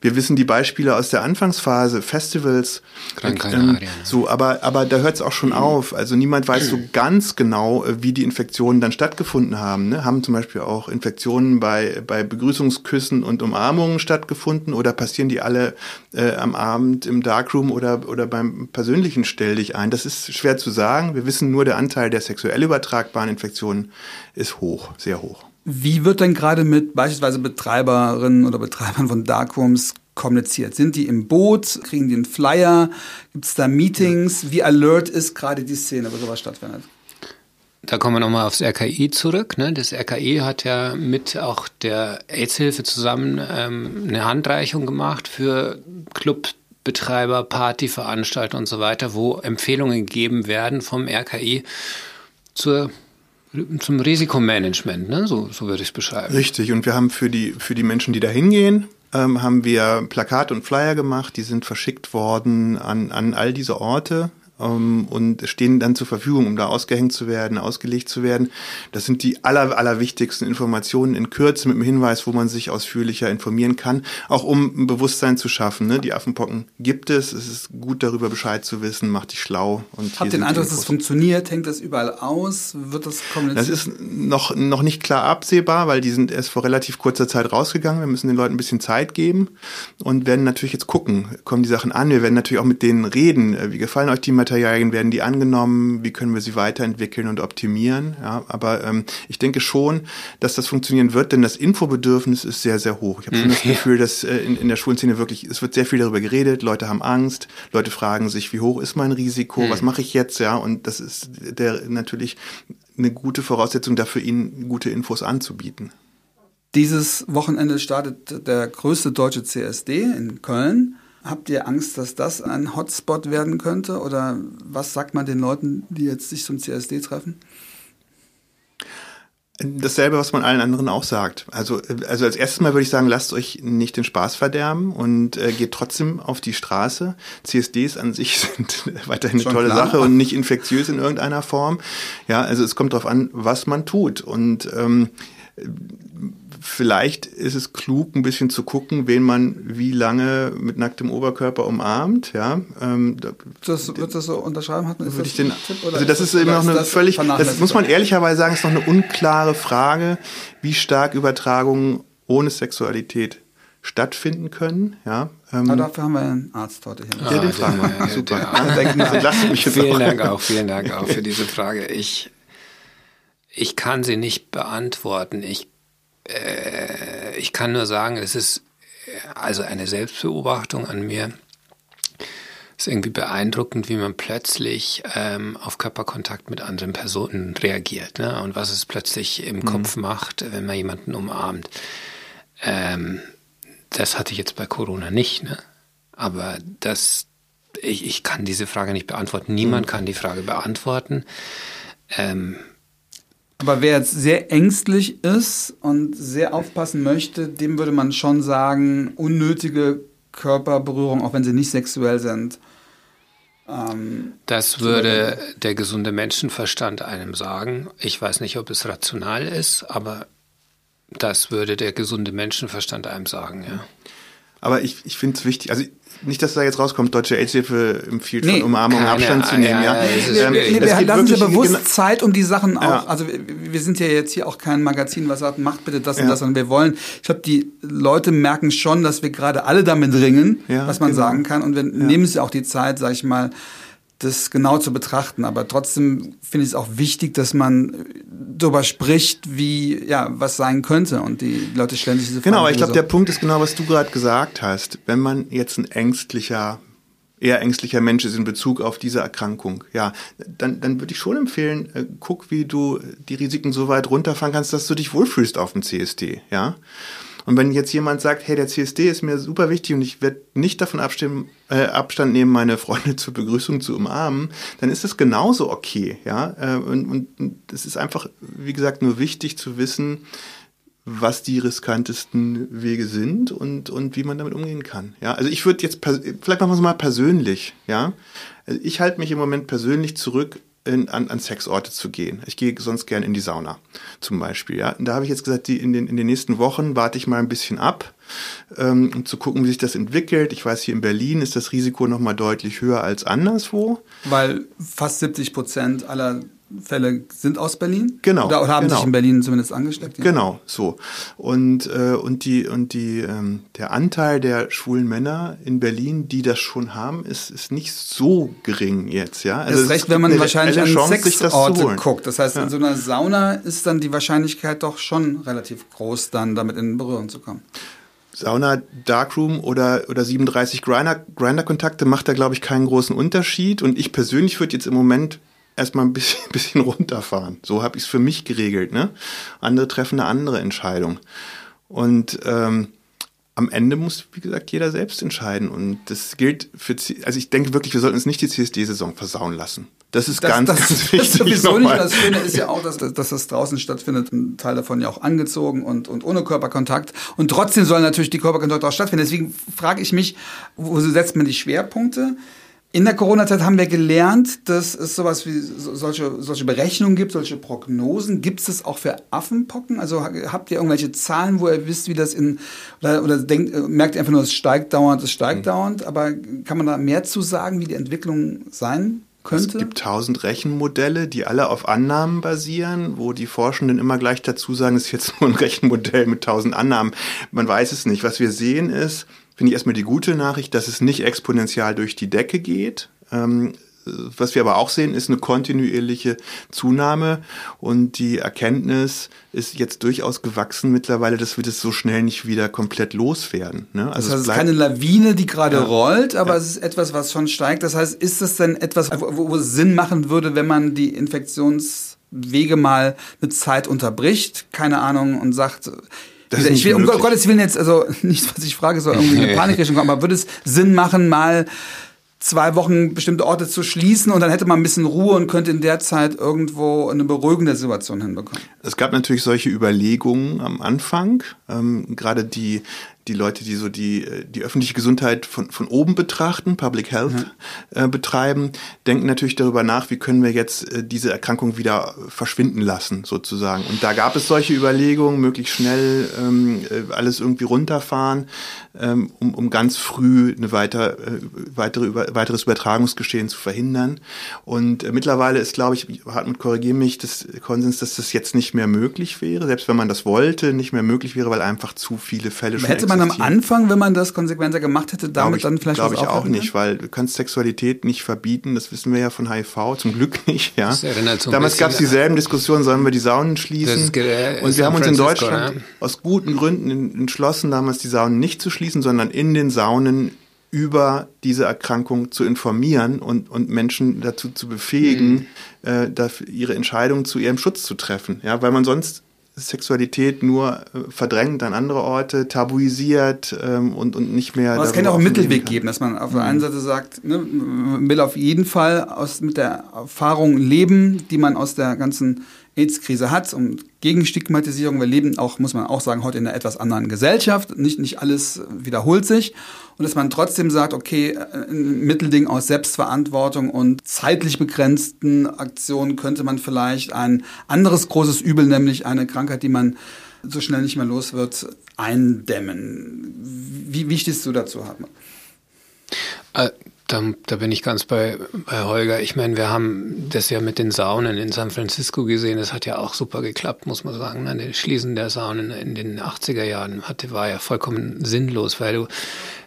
Wir wissen die Beispiele aus der Anfangsphase, Festivals, ähm, so, aber, aber da hört es auch schon auf. Also niemand weiß so ganz genau, äh, wie die Infektionen dann stattgefunden haben. Ne? Haben zum Beispiel auch Infektionen bei, bei Begrüßungsküssen und Umarmungen stattgefunden oder passieren die alle äh, am Abend im Darkroom oder, oder beim persönlichen Stell dich ein. Das ist schwer zu sagen. Wir wissen nur, der Anteil der sexuell übertragbaren Infektionen ist hoch, sehr hoch. Wie wird denn gerade mit beispielsweise Betreiberinnen oder Betreibern von Darkrooms kommuniziert? Sind die im Boot? Kriegen die einen Flyer? Gibt es da Meetings? Wie alert ist gerade die Szene, wo sowas stattfindet? Da kommen wir nochmal aufs RKI zurück. Ne? Das RKI hat ja mit auch der AIDS-Hilfe zusammen ähm, eine Handreichung gemacht für Clubbetreiber, Partyveranstalter und so weiter, wo Empfehlungen gegeben werden vom RKI zur zum Risikomanagement, ne? so, so würde ich es beschreiben. Richtig, und wir haben für die, für die Menschen, die da hingehen, ähm, haben wir Plakat und Flyer gemacht, die sind verschickt worden an, an all diese Orte ähm, und stehen dann zur Verfügung, um da ausgehängt zu werden, ausgelegt zu werden. Das sind die aller, allerwichtigsten Informationen in Kürze mit dem Hinweis, wo man sich ausführlicher informieren kann, auch um ein Bewusstsein zu schaffen. Ne? Die Affenpocken gibt es, es ist gut darüber Bescheid zu wissen, macht dich schlau. Und Habt den Eindruck, dass es funktioniert? Hängt das überall aus? Wird das kommuniziert? Das ist noch, noch nicht klar absehbar, weil die sind erst vor relativ kurzer Zeit rausgegangen. Wir müssen den Leuten ein bisschen Zeit geben und werden natürlich jetzt gucken, kommen die Sachen an. Wir werden natürlich auch mit denen reden. Wie gefallen euch die Materialien werden die angenommen, wie können wir sie weiterentwickeln und optimieren. Ja, aber ähm, ich denke schon, dass das funktionieren wird, denn das Infobedürfnis ist sehr, sehr hoch. Ich habe schon das Gefühl, dass äh, in, in der Schulszene wirklich, es wird sehr viel darüber geredet, Leute haben Angst, Leute fragen sich, wie hoch ist mein Risiko, mhm. was mache ich jetzt, ja, und das ist der natürlich eine gute Voraussetzung dafür, ihnen gute Infos anzubieten. Dieses Wochenende startet der größte deutsche CSD in Köln. Habt ihr Angst, dass das ein Hotspot werden könnte? Oder was sagt man den Leuten, die jetzt sich zum CSD treffen? Dasselbe, was man allen anderen auch sagt. Also, also als erstes Mal würde ich sagen, lasst euch nicht den Spaß verderben und äh, geht trotzdem auf die Straße. CSDs an sich sind weiterhin eine Schon tolle klar. Sache und nicht infektiös in irgendeiner Form. Ja, also es kommt darauf an, was man tut. Und ähm, vielleicht ist es klug, ein bisschen zu gucken, wen man wie lange mit nacktem Oberkörper umarmt. Ja, ähm, das, wird das so unterschreiben? Hat, würde ich den, Tipp, also das ist, ist immer noch eine völlig, das muss man ehrlicherweise sagen, ist noch eine unklare Frage, wie stark Übertragungen ohne Sexualität stattfinden können. Ja, ähm, Aber dafür haben wir einen Arzt heute hier. Ah, ja, den fragen wir. Super. Ja, mich vielen Dank auch, vielen Dank auch für diese Frage. Ich, ich kann sie nicht beantworten. Ich, äh, ich kann nur sagen, es ist also eine Selbstbeobachtung an mir. Es ist irgendwie beeindruckend, wie man plötzlich ähm, auf Körperkontakt mit anderen Personen reagiert ne? und was es plötzlich im mhm. Kopf macht, wenn man jemanden umarmt. Ähm, das hatte ich jetzt bei Corona nicht, ne? Aber das, ich, ich kann diese Frage nicht beantworten. Niemand mhm. kann die Frage beantworten. Ähm, aber wer jetzt sehr ängstlich ist und sehr aufpassen möchte, dem würde man schon sagen, unnötige Körperberührung, auch wenn sie nicht sexuell sind. Ähm, das würde der gesunde Menschenverstand einem sagen. Ich weiß nicht, ob es rational ist, aber das würde der gesunde Menschenverstand einem sagen, ja. Aber ich, ich finde es wichtig, also nicht, dass da jetzt rauskommt, deutsche AIDS-Hilfe empfiehlt nee, von Umarmung keine, Abstand zu nehmen. Ja, ja. ja. Nee, wir lassen Sie bewusst Zeit, um die Sachen auch, ja. also wir sind ja jetzt hier auch kein Magazin, was sagt, macht bitte das und das, sondern wir wollen, ich glaube, die Leute merken schon, dass wir gerade alle damit ringen, was man genau. sagen kann und wir nehmen sich auch die Zeit, sag ich mal, das genau zu betrachten. Aber trotzdem finde ich es auch wichtig, dass man darüber spricht, wie, ja, was sein könnte. Und die Leute stellen sich diese Frage. Genau, ich glaube, der Punkt ist genau, was du gerade gesagt hast. Wenn man jetzt ein ängstlicher, eher ängstlicher Mensch ist in Bezug auf diese Erkrankung, ja, dann, dann würde ich schon empfehlen, äh, guck, wie du die Risiken so weit runterfahren kannst, dass du dich wohlfühlst auf dem CSD, ja. Und wenn jetzt jemand sagt, hey, der CSD ist mir super wichtig und ich werde nicht davon abstimmen, äh, Abstand nehmen, meine Freunde zur Begrüßung zu umarmen, dann ist das genauso okay. Ja? Äh, und, es ist einfach, wie gesagt, nur wichtig zu wissen, was die riskantesten Wege sind und, und wie man damit umgehen kann. Ja, also ich würde jetzt, vielleicht machen wir es mal persönlich, ja. Also ich halte mich im Moment persönlich zurück, in, an, an Sexorte zu gehen. Ich gehe sonst gern in die Sauna zum Beispiel. Ja. Und da habe ich jetzt gesagt, die, in, den, in den nächsten Wochen warte ich mal ein bisschen ab, ähm, um zu gucken, wie sich das entwickelt. Ich weiß, hier in Berlin ist das Risiko nochmal deutlich höher als anderswo. Weil fast 70 Prozent aller Fälle sind aus Berlin? Genau. Oder, haben genau. sich in Berlin zumindest angesteckt? Ja? Genau, so. Und, äh, und, die, und die, ähm, der Anteil der schwulen Männer in Berlin, die das schon haben, ist, ist nicht so gering jetzt. Ja? Also das ist recht, wenn man wahrscheinlich an Chance, Sexorte guckt. Das heißt, ja. in so einer Sauna ist dann die Wahrscheinlichkeit doch schon relativ groß, dann damit in Berührung zu kommen. Sauna, Darkroom oder, oder 37 Grinder-Kontakte macht da, glaube ich, keinen großen Unterschied. Und ich persönlich würde jetzt im Moment erstmal ein bisschen, bisschen runterfahren. So habe ich es für mich geregelt. Ne? Andere treffen eine andere Entscheidung. Und ähm, am Ende muss, wie gesagt, jeder selbst entscheiden. Und das gilt für, also ich denke wirklich, wir sollten uns nicht die CSD-Saison versauen lassen. Das ist das, ganz, das, ganz das wichtig. Das sowieso nicht. Das Schöne ist ja auch, dass, dass das draußen stattfindet, ein Teil davon ja auch angezogen und, und ohne Körperkontakt. Und trotzdem sollen natürlich die Körperkontakte auch stattfinden. Deswegen frage ich mich, wo setzt man die Schwerpunkte? In der Corona-Zeit haben wir gelernt, dass es sowas wie solche, solche Berechnungen gibt, solche Prognosen. Gibt es das auch für Affenpocken? Also habt ihr irgendwelche Zahlen, wo ihr wisst, wie das in, oder, oder denkt, merkt ihr einfach nur, es steigt dauernd, es steigt mhm. dauernd, aber kann man da mehr zu sagen, wie die Entwicklung sein könnte? Es gibt tausend Rechenmodelle, die alle auf Annahmen basieren, wo die Forschenden immer gleich dazu sagen, es ist jetzt nur ein Rechenmodell mit tausend Annahmen. Man weiß es nicht. Was wir sehen ist, finde ich erstmal die gute Nachricht, dass es nicht exponentiell durch die Decke geht. Ähm, was wir aber auch sehen, ist eine kontinuierliche Zunahme und die Erkenntnis ist jetzt durchaus gewachsen mittlerweile, dass wir das so schnell nicht wieder komplett loswerden. Ne? Also das heißt, es, es ist keine Lawine, die gerade ja. rollt, aber ja. es ist etwas, was schon steigt. Das heißt, ist das denn etwas, wo, wo es Sinn machen würde, wenn man die Infektionswege mal eine Zeit unterbricht, keine Ahnung, und sagt, das ich will, um möglich. Gottes Willen jetzt, also nicht, was ich frage, soll irgendwie eine Panikrichtung kommen, aber würde es Sinn machen, mal zwei Wochen bestimmte Orte zu schließen und dann hätte man ein bisschen Ruhe und könnte in der Zeit irgendwo eine beruhigende Situation hinbekommen. Es gab natürlich solche Überlegungen am Anfang. Ähm, gerade die die Leute, die so die, äh, die öffentliche Gesundheit von, von oben betrachten, Public Health ja. äh, betreiben, denken natürlich darüber nach, wie können wir jetzt äh, diese Erkrankung wieder verschwinden lassen, sozusagen. Und da gab es solche Überlegungen, möglichst schnell ähm, äh, alles irgendwie runterfahren, ähm, um, um ganz früh eine weiter, äh, weitere, über, weiteres Übertragungsgeschehen zu verhindern. Und äh, mittlerweile ist, glaube ich, Hartmut, korrigiere mich, das Konsens, dass das jetzt nicht mehr möglich wäre, selbst wenn man das wollte, nicht mehr möglich wäre, weil einfach zu viele Fälle schon man am Anfang, wenn man das konsequenter gemacht hätte, damit ich, dann vielleicht Glaube ich auch nicht, weil du kannst Sexualität nicht verbieten, das wissen wir ja von HIV, zum Glück nicht. Ja. So Damals gab es dieselben Diskussionen, sollen wir die Saunen schließen? Und wir haben uns in Deutschland ja. aus guten Gründen entschlossen, damals die Saunen nicht zu schließen, sondern in den Saunen über diese Erkrankung zu informieren und, und Menschen dazu zu befähigen, mhm. äh, dafür ihre Entscheidungen zu ihrem Schutz zu treffen. Ja, weil man sonst Sexualität nur äh, verdrängt an andere Orte, tabuisiert ähm, und, und nicht mehr. Aber es kann ja auch einen Mittelweg kann. geben, dass man auf der einen mhm. Seite sagt, ne, man will auf jeden Fall aus, mit der Erfahrung leben, die man aus der ganzen AIDS-Krise hat und gegen Stigmatisierung. Wir leben auch, muss man auch sagen, heute in einer etwas anderen Gesellschaft. Nicht, nicht alles wiederholt sich. Und dass man trotzdem sagt, okay, ein Mittelding aus Selbstverantwortung und zeitlich begrenzten Aktionen könnte man vielleicht ein anderes großes Übel, nämlich eine Krankheit, die man so schnell nicht mehr los wird, eindämmen. Wie, wie stehst du dazu, Hartmann? Äh, da, da bin ich ganz bei, bei Holger. Ich meine, wir haben das ja mit den Saunen in San Francisco gesehen. Das hat ja auch super geklappt, muss man sagen. Das Schließen der Saunen in den 80er Jahren hatte, war ja vollkommen sinnlos, weil du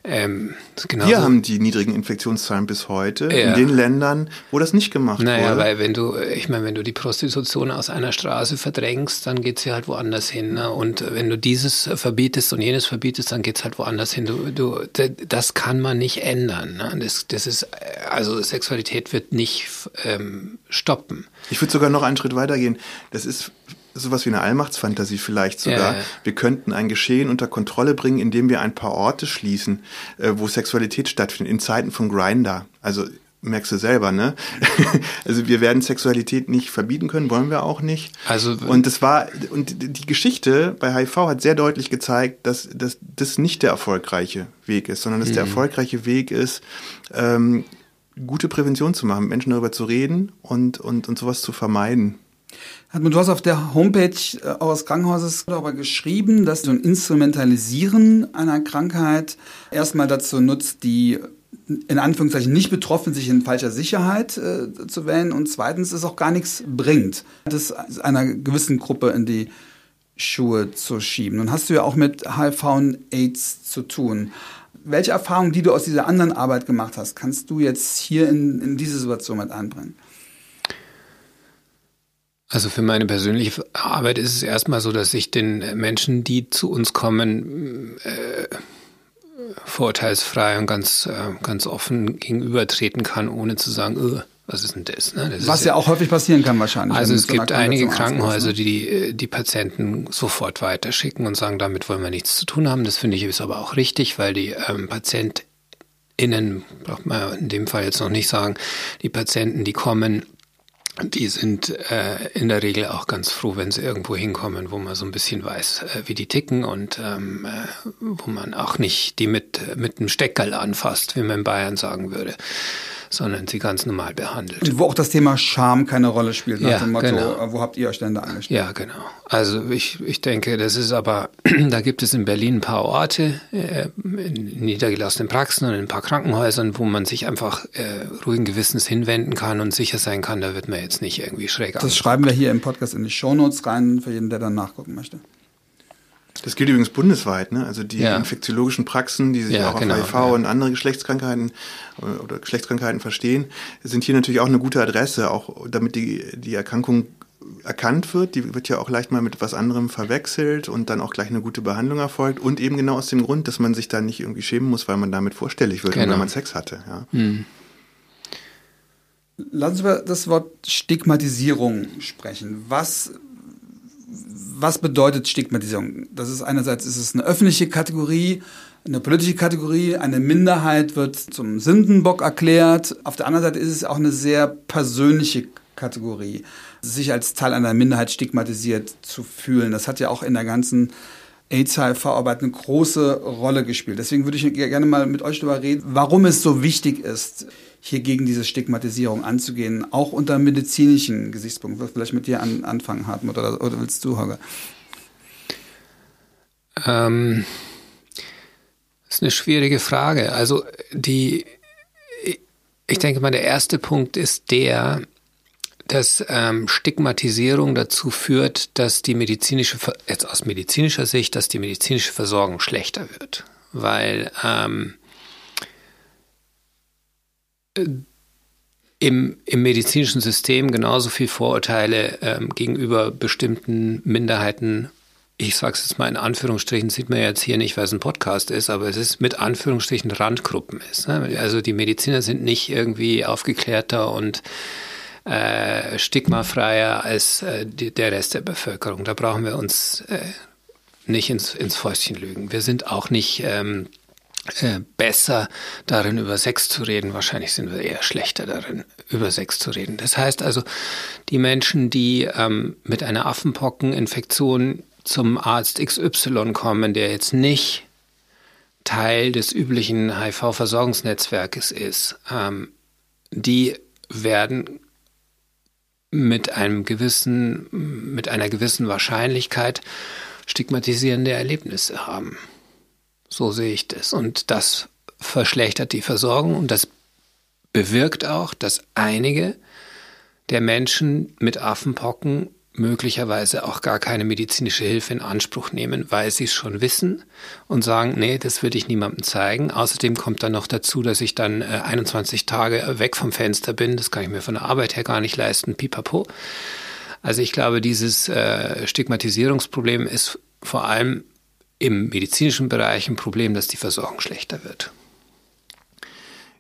ähm, Wir haben die niedrigen Infektionszahlen bis heute ja. in den Ländern, wo das nicht gemacht naja, wurde. Naja, weil wenn du, ich meine, wenn du die Prostitution aus einer Straße verdrängst, dann geht sie halt woanders hin. Ne? Und wenn du dieses verbietest und jenes verbietest, dann geht es halt woanders hin. Du, du, das kann man nicht ändern. Ne? Das, das ist, also Sexualität wird nicht ähm, stoppen. Ich würde sogar noch einen Schritt weitergehen. Das ist sowas wie eine Allmachtsfantasie vielleicht sogar. Ja, ja. Wir könnten ein Geschehen unter Kontrolle bringen, indem wir ein paar Orte schließen, äh, wo Sexualität stattfindet, in Zeiten von Grinder. Also merkst du selber, ne? also wir werden Sexualität nicht verbieten können, wollen wir auch nicht. Also und das war und die Geschichte bei HIV hat sehr deutlich gezeigt, dass, dass das nicht der erfolgreiche Weg ist, sondern dass mhm. der erfolgreiche Weg ist, ähm, gute Prävention zu machen, mit Menschen darüber zu reden und und und sowas zu vermeiden. Du hast auf der Homepage äh, eures Krankenhauses darüber geschrieben, dass du ein Instrumentalisieren einer Krankheit erstmal dazu nutzt, die in Anführungszeichen nicht betroffen, sich in falscher Sicherheit äh, zu wählen und zweitens es auch gar nichts bringt, das einer gewissen Gruppe in die Schuhe zu schieben. Nun hast du ja auch mit HIV und AIDS zu tun. Welche Erfahrungen, die du aus dieser anderen Arbeit gemacht hast, kannst du jetzt hier in, in diese Situation mit einbringen? Also für meine persönliche Arbeit ist es erstmal so, dass ich den Menschen, die zu uns kommen, äh, vorurteilsfrei und ganz, äh, ganz offen gegenübertreten kann, ohne zu sagen, öh, was ist denn das? Ne? das was ja auch häufig passieren kann wahrscheinlich. Also es gibt einige Krankenhäuser, die die Patienten sofort weiterschicken und sagen, damit wollen wir nichts zu tun haben. Das finde ich ist aber auch richtig, weil die ähm, PatientInnen, braucht man in dem Fall jetzt noch nicht sagen, die Patienten, die kommen, die sind äh, in der Regel auch ganz froh, wenn sie irgendwo hinkommen, wo man so ein bisschen weiß, äh, wie die ticken und ähm, äh, wo man auch nicht die mit, mit einem Steckerl anfasst, wie man in Bayern sagen würde sondern sie ganz normal behandelt. Und wo auch das Thema Scham keine Rolle spielt, nach ja, dem Motto, genau. Äh, wo habt ihr euch denn da angestellt? Ja, genau. Also ich, ich denke, das ist aber, da gibt es in Berlin ein paar Orte, äh, in niedergelassenen Praxen und in ein paar Krankenhäusern, wo man sich einfach äh, ruhigen Gewissens hinwenden kann und sicher sein kann, da wird man jetzt nicht irgendwie schräg Das schreiben wir hier im Podcast in die Shownotes rein, für jeden, der dann nachgucken möchte. Das gilt übrigens bundesweit, ne? Also die ja. infektiologischen Praxen, die sich ja, auch auf genau, HIV ja. und andere Geschlechtskrankheiten äh, oder Geschlechtskrankheiten verstehen, sind hier natürlich auch eine gute Adresse, auch damit die, die Erkrankung erkannt wird. Die wird ja auch leicht mal mit was anderem verwechselt und dann auch gleich eine gute Behandlung erfolgt. Und eben genau aus dem Grund, dass man sich da nicht irgendwie schämen muss, weil man damit vorstellig wird, genau. wenn man Sex hatte. Ja. Hm. Lassen Sie über das Wort Stigmatisierung sprechen. Was was bedeutet Stigmatisierung? Das ist einerseits ist es eine öffentliche Kategorie, eine politische Kategorie, eine Minderheit wird zum Sündenbock erklärt. Auf der anderen Seite ist es auch eine sehr persönliche Kategorie, sich als Teil einer Minderheit stigmatisiert zu fühlen. Das hat ja auch in der ganzen AIDS-HIV-Arbeit eine große Rolle gespielt. Deswegen würde ich gerne mal mit euch darüber reden, warum es so wichtig ist, hier gegen diese Stigmatisierung anzugehen, auch unter medizinischen Gesichtspunkten. Vielleicht mit dir an, anfangen, Hartmut, oder, oder willst du, Holger? Ähm, das ist eine schwierige Frage. Also die, ich denke mal, der erste Punkt ist der, dass ähm, Stigmatisierung dazu führt, dass die medizinische, jetzt aus medizinischer Sicht, dass die medizinische Versorgung schlechter wird. Weil ähm, im, im medizinischen System genauso viel Vorurteile ähm, gegenüber bestimmten Minderheiten ich sage es jetzt mal in Anführungsstrichen, sieht man jetzt hier nicht, weil es ein Podcast ist, aber es ist mit Anführungsstrichen Randgruppen ist. Ne? Also die Mediziner sind nicht irgendwie aufgeklärter und äh, stigmafreier als äh, die, der Rest der Bevölkerung. Da brauchen wir uns äh, nicht ins, ins Fäustchen lügen. Wir sind auch nicht ähm, äh, besser darin, über Sex zu reden. Wahrscheinlich sind wir eher schlechter darin, über Sex zu reden. Das heißt also, die Menschen, die ähm, mit einer Affenpockeninfektion zum Arzt XY kommen, der jetzt nicht Teil des üblichen HIV-Versorgungsnetzwerkes ist, ähm, die werden mit einem gewissen, mit einer gewissen Wahrscheinlichkeit stigmatisierende Erlebnisse haben. So sehe ich das. Und das verschlechtert die Versorgung und das bewirkt auch, dass einige der Menschen mit Affenpocken möglicherweise auch gar keine medizinische Hilfe in Anspruch nehmen, weil sie es schon wissen und sagen, nee, das würde ich niemandem zeigen. Außerdem kommt dann noch dazu, dass ich dann äh, 21 Tage weg vom Fenster bin. Das kann ich mir von der Arbeit her gar nicht leisten. Pipapo. Also ich glaube, dieses äh, Stigmatisierungsproblem ist vor allem im medizinischen Bereich ein Problem, dass die Versorgung schlechter wird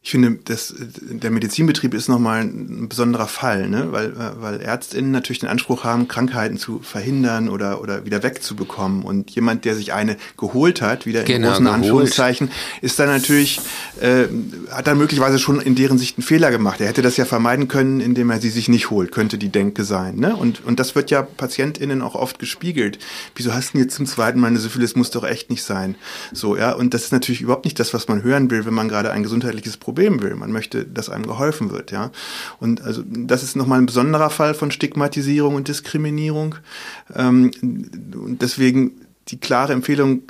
ich finde, das, der Medizinbetrieb ist nochmal ein besonderer Fall, ne? weil, weil ÄrztInnen natürlich den Anspruch haben, Krankheiten zu verhindern oder, oder wieder wegzubekommen. Und jemand, der sich eine geholt hat, wieder genau, in großen geholt. Anführungszeichen, ist dann natürlich, äh, hat dann möglicherweise schon in deren Sicht einen Fehler gemacht. Er hätte das ja vermeiden können, indem er sie sich nicht holt, könnte die Denke sein. Ne? Und, und das wird ja PatientInnen auch oft gespiegelt. Wieso hast du denn jetzt zum zweiten Mal eine Syphilis? Muss doch echt nicht sein. So, ja. Und das ist natürlich überhaupt nicht das, was man hören will, wenn man gerade ein gesundheitliches Problem Problem will. Man möchte, dass einem geholfen wird, ja. Und also das ist nochmal ein besonderer Fall von Stigmatisierung und Diskriminierung. Ähm, und deswegen die klare Empfehlung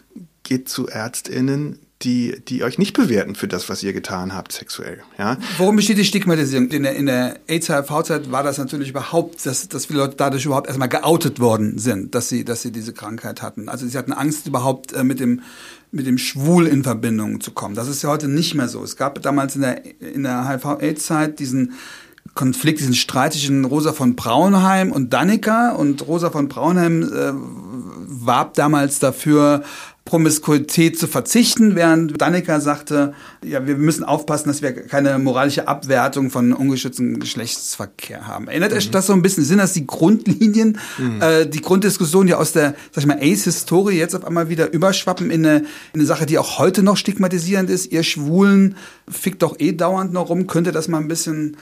geht zu ÄrztInnen, die, die euch nicht bewerten für das, was ihr getan habt, sexuell. Ja? Worum besteht die Stigmatisierung? In der, in der AIDS-HIV-Zeit war das natürlich überhaupt, dass, dass viele Leute dadurch überhaupt erstmal geoutet worden sind, dass sie, dass sie diese Krankheit hatten. Also sie hatten Angst, überhaupt äh, mit dem mit dem Schwul in Verbindung zu kommen. Das ist ja heute nicht mehr so. Es gab damals in der, in der HIV-AIDS-Zeit diesen Konflikt, diesen Streit zwischen Rosa von Braunheim und Dannecker. Und Rosa von Braunheim äh, warb damals dafür, Promiskuität zu verzichten, während Dannecker sagte, ja, wir müssen aufpassen, dass wir keine moralische Abwertung von ungeschütztem Geschlechtsverkehr haben. Erinnert euch mhm. das so ein bisschen? Sind das die Grundlinien, mhm. äh, die Grunddiskussion, die aus der, sag ich mal, Ace-Historie jetzt auf einmal wieder überschwappen in eine, in eine Sache, die auch heute noch stigmatisierend ist? Ihr Schwulen fickt doch eh dauernd noch rum. Könnte das mal ein bisschen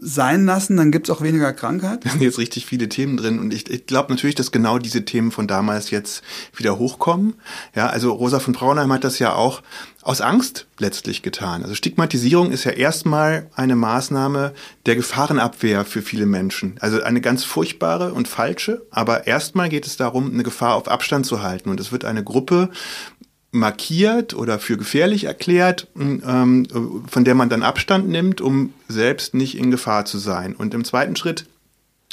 sein lassen, dann gibt es auch weniger Krankheit. Da sind jetzt richtig viele Themen drin und ich, ich glaube natürlich, dass genau diese Themen von damals jetzt wieder hochkommen. Ja, also Rosa von Braunheim hat das ja auch aus Angst letztlich getan. Also Stigmatisierung ist ja erstmal eine Maßnahme der Gefahrenabwehr für viele Menschen. Also eine ganz furchtbare und falsche, aber erstmal geht es darum, eine Gefahr auf Abstand zu halten. Und es wird eine Gruppe markiert oder für gefährlich erklärt, ähm, von der man dann Abstand nimmt, um selbst nicht in Gefahr zu sein. Und im zweiten Schritt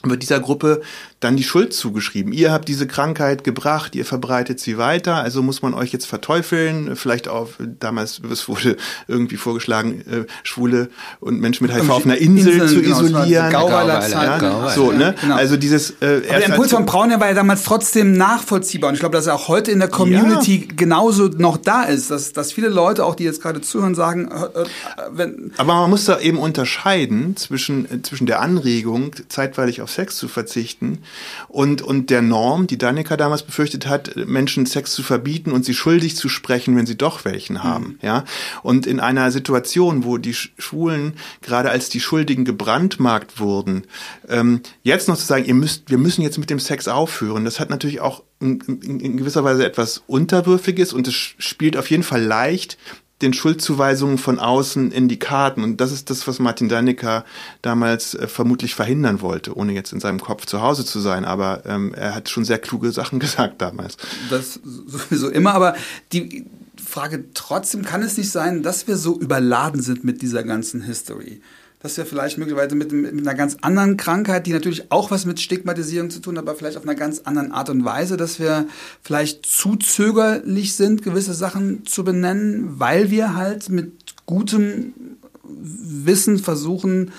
wird dieser Gruppe dann die Schuld zugeschrieben. Ihr habt diese Krankheit gebracht, ihr verbreitet sie weiter, also muss man euch jetzt verteufeln, vielleicht auch, damals es wurde irgendwie vorgeschlagen, äh, Schwule und Menschen mit HIV auf einer Insel Inseln, zu genau, isolieren. Gauweiler ja, Gauweiler, so, ne? Genau. Also dieses äh, Aber der Impuls von Braunherr war ja damals trotzdem nachvollziehbar und ich glaube, dass er auch heute in der Community ja. genauso noch da ist, dass, dass viele Leute, auch die jetzt gerade zuhören, sagen, äh, äh wenn Aber man muss da eben unterscheiden zwischen, äh, zwischen der Anregung, zeitweilig auf Sex zu verzichten und, und der Norm, die Danica damals befürchtet hat, Menschen Sex zu verbieten und sie schuldig zu sprechen, wenn sie doch welchen haben. Mhm. Ja? Und in einer Situation, wo die Schwulen gerade als die Schuldigen gebrandmarkt wurden, ähm, jetzt noch zu sagen, ihr müsst, wir müssen jetzt mit dem Sex aufhören, das hat natürlich auch in, in, in gewisser Weise etwas Unterwürfiges und es spielt auf jeden Fall leicht den Schuldzuweisungen von außen in die Karten. Und das ist das, was Martin Daneker damals äh, vermutlich verhindern wollte, ohne jetzt in seinem Kopf zu Hause zu sein. Aber ähm, er hat schon sehr kluge Sachen gesagt damals. Das sowieso immer, aber die Frage trotzdem, kann es nicht sein, dass wir so überladen sind mit dieser ganzen History? Dass wir vielleicht möglicherweise mit, mit, einer ganz anderen Krankheit, die natürlich auch was mit Stigmatisierung zu tun hat, aber vielleicht auf einer ganz anderen Art und Weise, dass wir vielleicht zu zögerlich sind, gewisse Sachen zu benennen, weil wir halt mit gutem Wissen versuchen,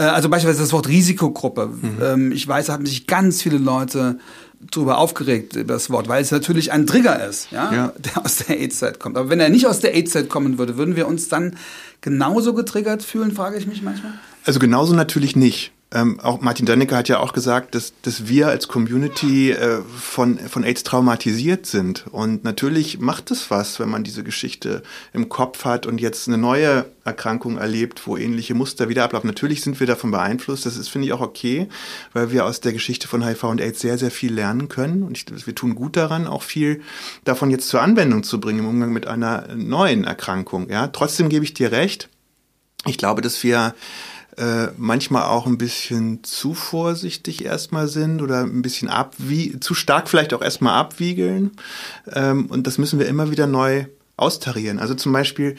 äh, also beispielsweise das Wort Risikogruppe. Mhm. Ähm, ich weiß, da haben sich ganz viele Leute darüber aufgeregt, über das Wort, weil es natürlich ein Trigger ist, ja, ja. der aus der AIDS-Zeit kommt. Aber wenn er nicht aus der AIDS-Zeit kommen würde, würden wir uns dann genauso getriggert fühlen, frage ich mich manchmal? Also genauso natürlich nicht. Ähm, auch Martin Dannecke hat ja auch gesagt, dass, dass wir als Community äh, von, von AIDS traumatisiert sind. Und natürlich macht es was, wenn man diese Geschichte im Kopf hat und jetzt eine neue Erkrankung erlebt, wo ähnliche Muster wieder ablaufen. Natürlich sind wir davon beeinflusst. Das ist, finde ich, auch okay, weil wir aus der Geschichte von HIV und AIDS sehr, sehr viel lernen können. Und ich, wir tun gut daran, auch viel davon jetzt zur Anwendung zu bringen im Umgang mit einer neuen Erkrankung. Ja, trotzdem gebe ich dir recht. Ich glaube, dass wir äh, manchmal auch ein bisschen zu vorsichtig erstmal sind oder ein bisschen abwie zu stark vielleicht auch erstmal abwiegeln. Ähm, und das müssen wir immer wieder neu austarieren. Also zum Beispiel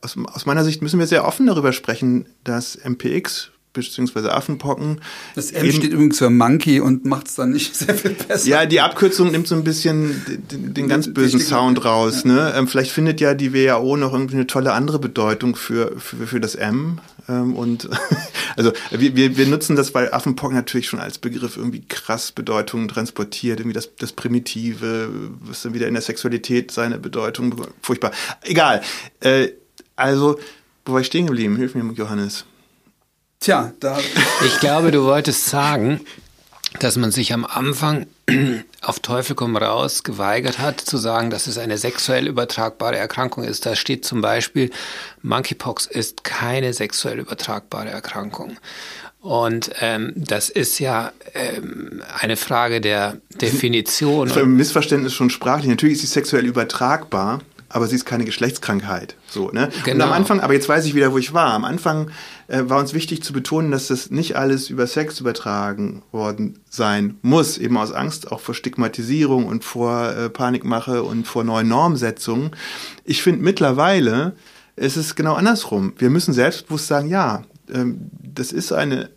aus, aus meiner Sicht müssen wir sehr offen darüber sprechen, dass MPX beziehungsweise Affenpocken. Das M steht übrigens für Monkey und macht es dann nicht sehr viel besser. Ja, die Abkürzung nimmt so ein bisschen den, den ganz bösen Sound raus. Ja. Ne? Ähm, vielleicht findet ja die WHO noch irgendwie eine tolle andere Bedeutung für, für, für das M. Ähm, und also wir, wir, wir nutzen das bei Affenpocken natürlich schon als Begriff irgendwie krass Bedeutungen transportiert, irgendwie das, das Primitive, was dann wieder in der Sexualität seine Bedeutung, furchtbar. Egal. Äh, also, wo war ich stehen geblieben? Hilf mir, Johannes. Tja, da. Ich glaube, du wolltest sagen, dass man sich am Anfang auf Teufel komm raus geweigert hat, zu sagen, dass es eine sexuell übertragbare Erkrankung ist. Da steht zum Beispiel, Monkeypox ist keine sexuell übertragbare Erkrankung. Und ähm, das ist ja ähm, eine Frage der Definition. Das ist ein Missverständnis schon sprachlich. Natürlich ist sie sexuell übertragbar, aber sie ist keine Geschlechtskrankheit. So, ne? Genau. Und am genau. Anfang, aber jetzt weiß ich wieder, wo ich war. Am Anfang äh, war uns wichtig zu betonen, dass das nicht alles über Sex übertragen worden sein muss, eben aus Angst auch vor Stigmatisierung und vor äh, Panikmache und vor neuen Normsetzungen. Ich finde mittlerweile ist es genau andersrum. Wir müssen selbstbewusst sagen, ja, ähm, das ist eine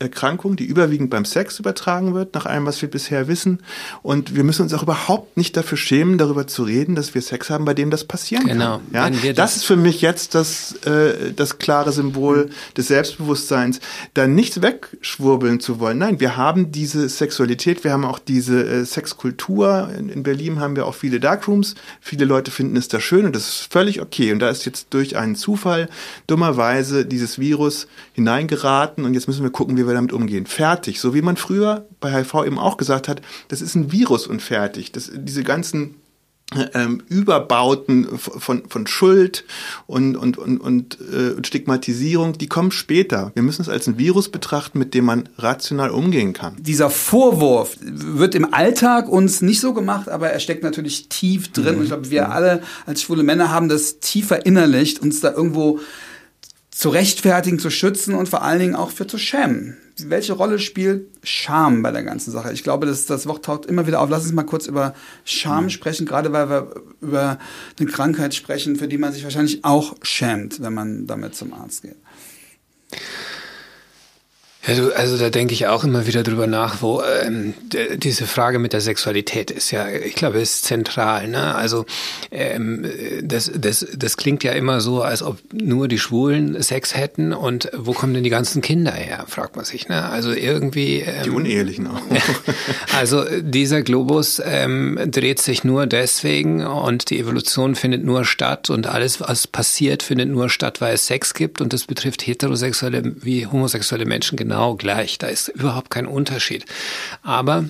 Erkrankung, die überwiegend beim Sex übertragen wird, nach allem, was wir bisher wissen. Und wir müssen uns auch überhaupt nicht dafür schämen, darüber zu reden, dass wir Sex haben, bei dem das passieren genau. kann. Ja? Das, das, ist für mich jetzt das, äh, das klare Symbol des Selbstbewusstseins, da nichts wegschwurbeln zu wollen. Nein, wir haben diese Sexualität, wir haben auch diese äh, Sexkultur. In, in Berlin haben wir auch viele Darkrooms. Viele Leute finden es da schön und das ist völlig okay. Und da ist jetzt durch einen Zufall dummerweise dieses Virus hineingeraten und jetzt müssen wir gucken, wie wie wir damit umgehen. Fertig. So wie man früher bei HIV eben auch gesagt hat, das ist ein Virus und fertig. Das, diese ganzen ähm, Überbauten von, von Schuld und, und, und, und äh, Stigmatisierung, die kommen später. Wir müssen es als ein Virus betrachten, mit dem man rational umgehen kann. Dieser Vorwurf wird im Alltag uns nicht so gemacht, aber er steckt natürlich tief drin. Mhm. Und ich glaube, wir alle als schwule Männer haben das tief verinnerlicht, uns da irgendwo zu rechtfertigen, zu schützen und vor allen Dingen auch für zu schämen. Welche Rolle spielt Scham bei der ganzen Sache? Ich glaube, das, das Wort taucht immer wieder auf. Lass uns mal kurz über Scham mhm. sprechen, gerade weil wir über eine Krankheit sprechen, für die man sich wahrscheinlich auch schämt, wenn man damit zum Arzt geht. Ja, du, also da denke ich auch immer wieder drüber nach, wo ähm, diese Frage mit der Sexualität ist ja, ich glaube, ist zentral. Ne? Also ähm, das, das, das klingt ja immer so, als ob nur die Schwulen Sex hätten und wo kommen denn die ganzen Kinder her, fragt man sich. Ne? Also irgendwie. Ähm, die Unehelichen auch. also dieser Globus ähm, dreht sich nur deswegen und die Evolution findet nur statt und alles, was passiert, findet nur statt, weil es Sex gibt und das betrifft heterosexuelle wie homosexuelle Menschen genau genau gleich. Da ist überhaupt kein Unterschied. Aber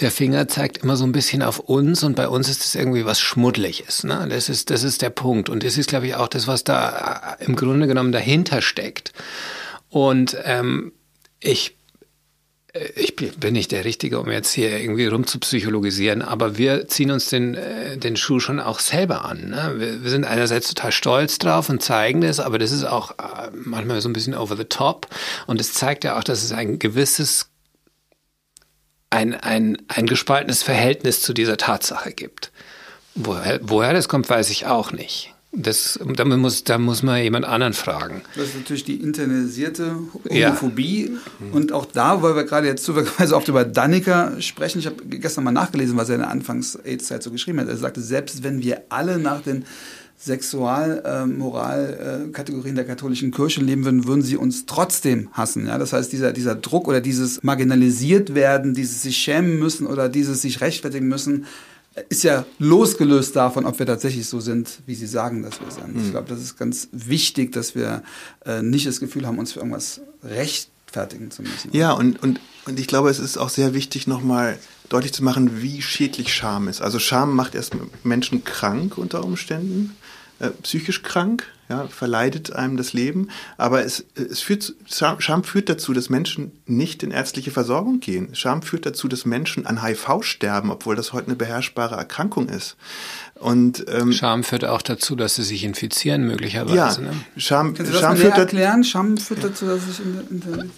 der Finger zeigt immer so ein bisschen auf uns und bei uns ist es irgendwie was Schmuddeliges. Ne? Das, ist, das ist der Punkt. Und das ist, glaube ich, auch das, was da äh, im Grunde genommen dahinter steckt. Und ähm, ich ich bin nicht der Richtige, um jetzt hier irgendwie rumzupsychologisieren, aber wir ziehen uns den, äh, den Schuh schon auch selber an. Ne? Wir, wir, sind einerseits total stolz drauf und zeigen das, aber das ist auch manchmal so ein bisschen over the top und es zeigt ja auch, dass es ein gewisses ein, ein, ein gespaltenes Verhältnis zu dieser Tatsache gibt. Woher, woher das kommt, weiß ich auch nicht. Das, da, muss, da muss man jemand anderen fragen. Das ist natürlich die internalisierte Homophobie. Ja. Und auch da, weil wir gerade jetzt zufälligerweise oft über Dannecker sprechen, ich habe gestern mal nachgelesen, was er in der Anfangs-AIDS-Zeit so geschrieben hat. Er sagte, selbst wenn wir alle nach den Sexualmoralkategorien äh, der katholischen Kirche leben würden, würden sie uns trotzdem hassen. Ja? Das heißt, dieser, dieser Druck oder dieses marginalisiert werden, dieses sich schämen müssen oder dieses sich rechtfertigen müssen, ist ja losgelöst davon, ob wir tatsächlich so sind, wie sie sagen, dass wir sind. Ich hm. glaube, das ist ganz wichtig, dass wir äh, nicht das Gefühl haben, uns für irgendwas rechtfertigen zu müssen. Ja, und, und, und ich glaube, es ist auch sehr wichtig, nochmal deutlich zu machen, wie schädlich Scham ist. Also Scham macht erst Menschen krank unter Umständen. Äh, psychisch krank, ja, verleidet einem das Leben. Aber es, es führt, Scham führt dazu, dass Menschen nicht in ärztliche Versorgung gehen. Scham führt dazu, dass Menschen an HIV sterben, obwohl das heute eine beherrschbare Erkrankung ist. Und, ähm, Scham führt auch dazu, dass sie sich infizieren, möglicherweise. Ja, ne? Scham, Kannst du Scham das führt erklären? Scham führt dazu, dass ich in, in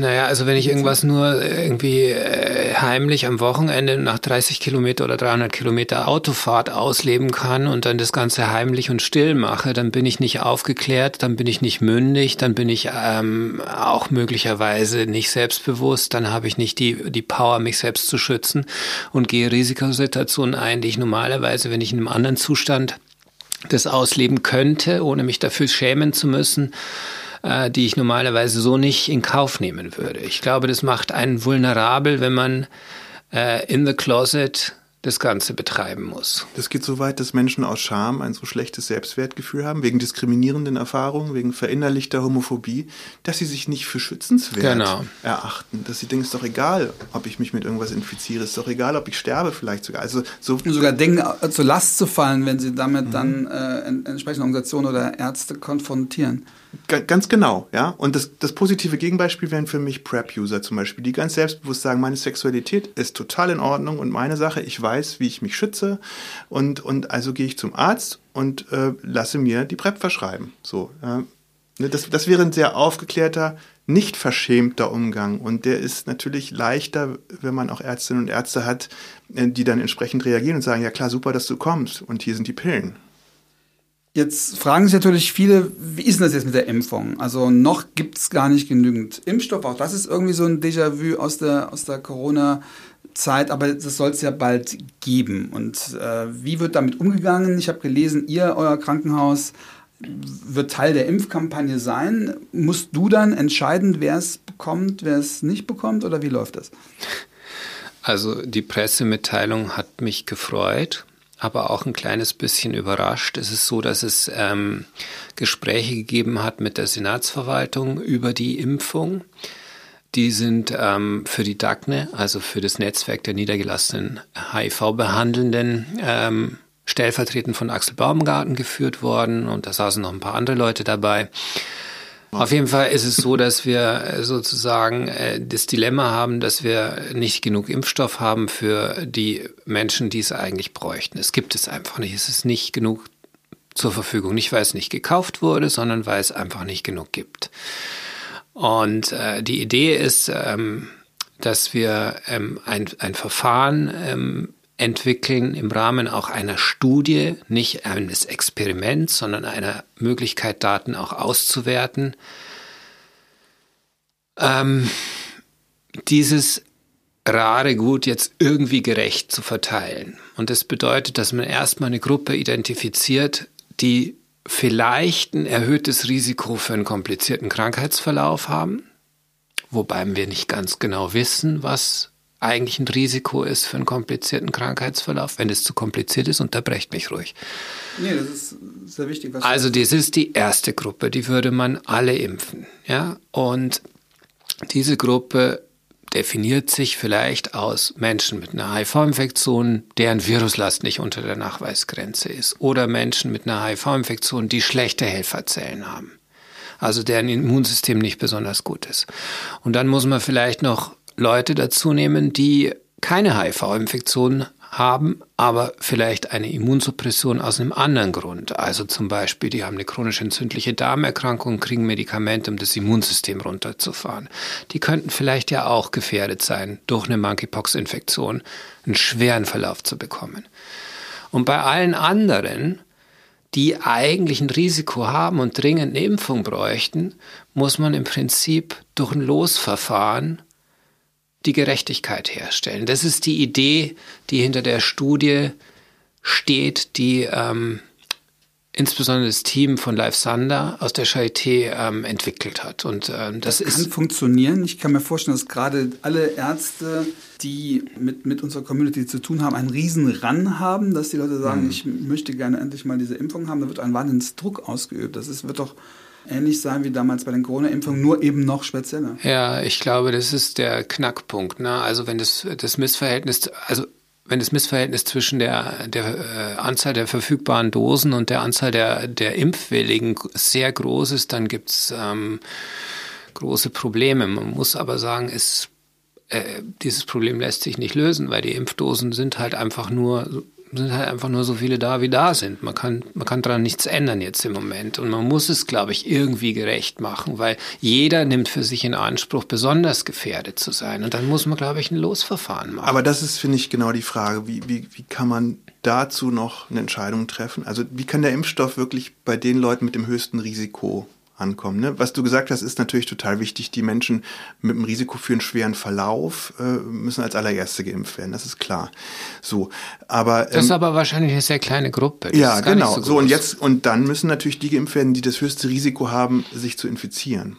Naja, also wenn ich irgendwas nur irgendwie äh, heimlich am Wochenende nach 30 Kilometer oder 300 Kilometer Autofahrt ausleben kann und dann das Ganze heimlich und still mache, dann bin ich nicht aufgeklärt, dann bin ich nicht mündig, dann bin ich ähm, auch möglicherweise nicht selbstbewusst, dann habe ich nicht die, die Power, mich selbst zu schützen und gehe Risikosituationen ein, die ich normalerweise, wenn ich in einem anderen Zustand das ausleben könnte, ohne mich dafür schämen zu müssen, äh, die ich normalerweise so nicht in Kauf nehmen würde. Ich glaube, das macht einen vulnerabel, wenn man äh, in the closet das Ganze betreiben muss. Das geht so weit, dass Menschen aus Scham ein so schlechtes Selbstwertgefühl haben, wegen diskriminierenden Erfahrungen, wegen verinnerlichter Homophobie, dass sie sich nicht für schützenswert genau. erachten. Dass sie denken, es ist doch egal, ob ich mich mit irgendwas infiziere, es ist doch egal, ob ich sterbe vielleicht sogar. Also so sogar denken, äh, zur Last zu fallen, wenn sie damit mhm. dann äh, entsprechende Organisationen oder Ärzte konfrontieren. Ganz genau, ja. Und das, das positive Gegenbeispiel wären für mich Prep-User zum Beispiel, die ganz selbstbewusst sagen, meine Sexualität ist total in Ordnung und meine Sache, ich weiß, wie ich mich schütze und, und also gehe ich zum Arzt und äh, lasse mir die Prep verschreiben. So, äh, das, das wäre ein sehr aufgeklärter, nicht verschämter Umgang und der ist natürlich leichter, wenn man auch Ärztinnen und Ärzte hat, äh, die dann entsprechend reagieren und sagen, ja klar, super, dass du kommst und hier sind die Pillen. Jetzt fragen sich natürlich viele, wie ist denn das jetzt mit der Impfung? Also noch gibt es gar nicht genügend Impfstoff. Auch das ist irgendwie so ein Déjà-vu aus der, aus der Corona-Zeit, aber das soll es ja bald geben. Und äh, wie wird damit umgegangen? Ich habe gelesen, ihr, euer Krankenhaus, wird Teil der Impfkampagne sein. Musst du dann entscheiden, wer es bekommt, wer es nicht bekommt oder wie läuft das? Also die Pressemitteilung hat mich gefreut aber auch ein kleines bisschen überrascht. Es ist so, dass es ähm, Gespräche gegeben hat mit der Senatsverwaltung über die Impfung. Die sind ähm, für die DACNE, also für das Netzwerk der niedergelassenen HIV-Behandelnden, ähm, stellvertretend von Axel Baumgarten geführt worden und da saßen noch ein paar andere Leute dabei. Auf jeden Fall ist es so, dass wir äh, sozusagen äh, das Dilemma haben, dass wir nicht genug Impfstoff haben für die Menschen, die es eigentlich bräuchten. Es gibt es einfach nicht. Es ist nicht genug zur Verfügung. Nicht, weil es nicht gekauft wurde, sondern weil es einfach nicht genug gibt. Und äh, die Idee ist, ähm, dass wir ähm, ein, ein Verfahren ähm, entwickeln im Rahmen auch einer Studie, nicht eines Experiments, sondern einer Möglichkeit, Daten auch auszuwerten. Ähm, dieses rare Gut jetzt irgendwie gerecht zu verteilen. Und das bedeutet, dass man erstmal eine Gruppe identifiziert, die vielleicht ein erhöhtes Risiko für einen komplizierten Krankheitsverlauf haben, wobei wir nicht ganz genau wissen, was eigentlich ein Risiko ist für einen komplizierten Krankheitsverlauf. Wenn es zu kompliziert ist, unterbrecht mich ruhig. Nee, das ist sehr wichtig. also das ist die erste Gruppe, die würde man alle impfen. Ja? Und diese Gruppe definiert sich vielleicht aus Menschen mit einer HIV-Infektion, deren Viruslast nicht unter der Nachweisgrenze ist, oder Menschen mit einer HIV-Infektion, die schlechte Helferzellen haben, also deren Immunsystem nicht besonders gut ist. Und dann muss man vielleicht noch Leute dazu nehmen, die keine HIV-Infektion haben aber vielleicht eine Immunsuppression aus einem anderen Grund. Also zum Beispiel, die haben eine chronisch entzündliche Darmerkrankung, kriegen Medikamente, um das Immunsystem runterzufahren. Die könnten vielleicht ja auch gefährdet sein, durch eine Monkeypox-Infektion einen schweren Verlauf zu bekommen. Und bei allen anderen, die eigentlich ein Risiko haben und dringend eine Impfung bräuchten, muss man im Prinzip durch ein Losverfahren die Gerechtigkeit herstellen. Das ist die Idee, die hinter der Studie steht, die ähm, insbesondere das Team von Live Sander aus der Charité ähm, entwickelt hat. Und ähm, das, das kann ist funktionieren. Ich kann mir vorstellen, dass gerade alle Ärzte, die mit, mit unserer Community zu tun haben, einen riesen Ran haben, dass die Leute sagen, mhm. ich möchte gerne endlich mal diese Impfung haben. Da wird ein Wahnsinnsdruck ausgeübt. Das ist, wird doch ähnlich sein wie damals bei den Corona-Impfungen, nur eben noch spezieller. Ja, ich glaube, das ist der Knackpunkt. Ne? Also wenn das, das Missverhältnis, also wenn das Missverhältnis zwischen der, der äh, Anzahl der verfügbaren Dosen und der Anzahl der, der Impfwilligen sehr groß ist, dann gibt's ähm, große Probleme. Man muss aber sagen, es, äh, dieses Problem lässt sich nicht lösen, weil die Impfdosen sind halt einfach nur sind halt einfach nur so viele da, wie da sind. Man kann, man kann daran nichts ändern jetzt im Moment. Und man muss es, glaube ich, irgendwie gerecht machen, weil jeder nimmt für sich in Anspruch, besonders gefährdet zu sein. Und dann muss man, glaube ich, ein Losverfahren machen. Aber das ist, finde ich, genau die Frage. Wie, wie, wie kann man dazu noch eine Entscheidung treffen? Also wie kann der Impfstoff wirklich bei den Leuten mit dem höchsten Risiko ankommen. Ne? Was du gesagt hast, ist natürlich total wichtig. Die Menschen mit dem Risiko für einen schweren Verlauf äh, müssen als allererste geimpft werden. Das ist klar. So, aber ähm, das ist ähm, aber wahrscheinlich eine sehr kleine Gruppe. Das ja, genau. So, so, und jetzt und dann müssen natürlich die geimpft werden, die das höchste Risiko haben, sich zu infizieren.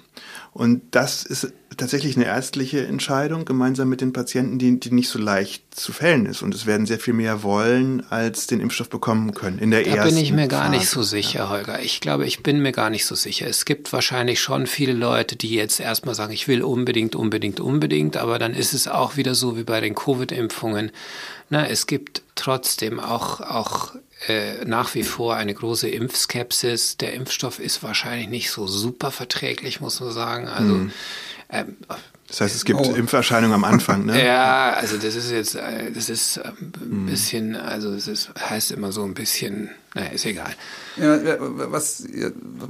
Und das ist tatsächlich eine ärztliche Entscheidung, gemeinsam mit den Patienten, die, die nicht so leicht zu fällen ist. Und es werden sehr viel mehr wollen, als den Impfstoff bekommen können in der da ersten Da bin ich mir gar Phase. nicht so sicher, ja. Holger. Ich glaube, ich bin mir gar nicht so sicher. Es gibt wahrscheinlich schon viele Leute, die jetzt erstmal sagen, ich will unbedingt, unbedingt, unbedingt. Aber dann ist es auch wieder so wie bei den Covid-Impfungen. Na, es gibt trotzdem auch, auch äh, nach wie vor eine große Impfskepsis. Der Impfstoff ist wahrscheinlich nicht so super verträglich, muss man sagen. Also mhm. ähm, das heißt, es gibt oh. Impferscheinungen am Anfang, ne? Ja, also das ist jetzt, äh, das ist ähm, ein mhm. bisschen, also es ist, heißt immer so ein bisschen naja, ist egal. Ja, was,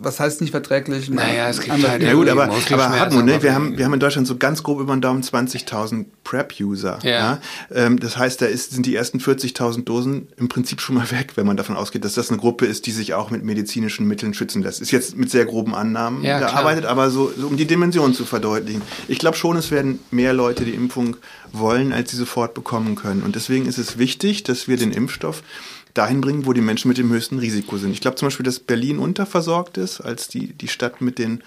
was heißt nicht verträglich? Naja, es gibt halt ja gut, aber, aber Hartmut, ne, wir, haben, wir haben in Deutschland so ganz grob über den Daumen 20.000 PrEP-User. Ja. ja? Ähm, das heißt, da ist, sind die ersten 40.000 Dosen im Prinzip schon mal weg, wenn man davon ausgeht, dass das eine Gruppe ist, die sich auch mit medizinischen Mitteln schützen lässt. Ist jetzt mit sehr groben Annahmen ja, gearbeitet, klar. aber so, so um die Dimension zu verdeutlichen. Ich glaube schon, es werden mehr Leute die Impfung wollen, als sie sofort bekommen können. Und deswegen ist es wichtig, dass wir den Impfstoff dahin bringen, wo die Menschen mit dem höchsten Risiko sind. Ich glaube zum Beispiel, dass Berlin unterversorgt ist als die, die Stadt mit den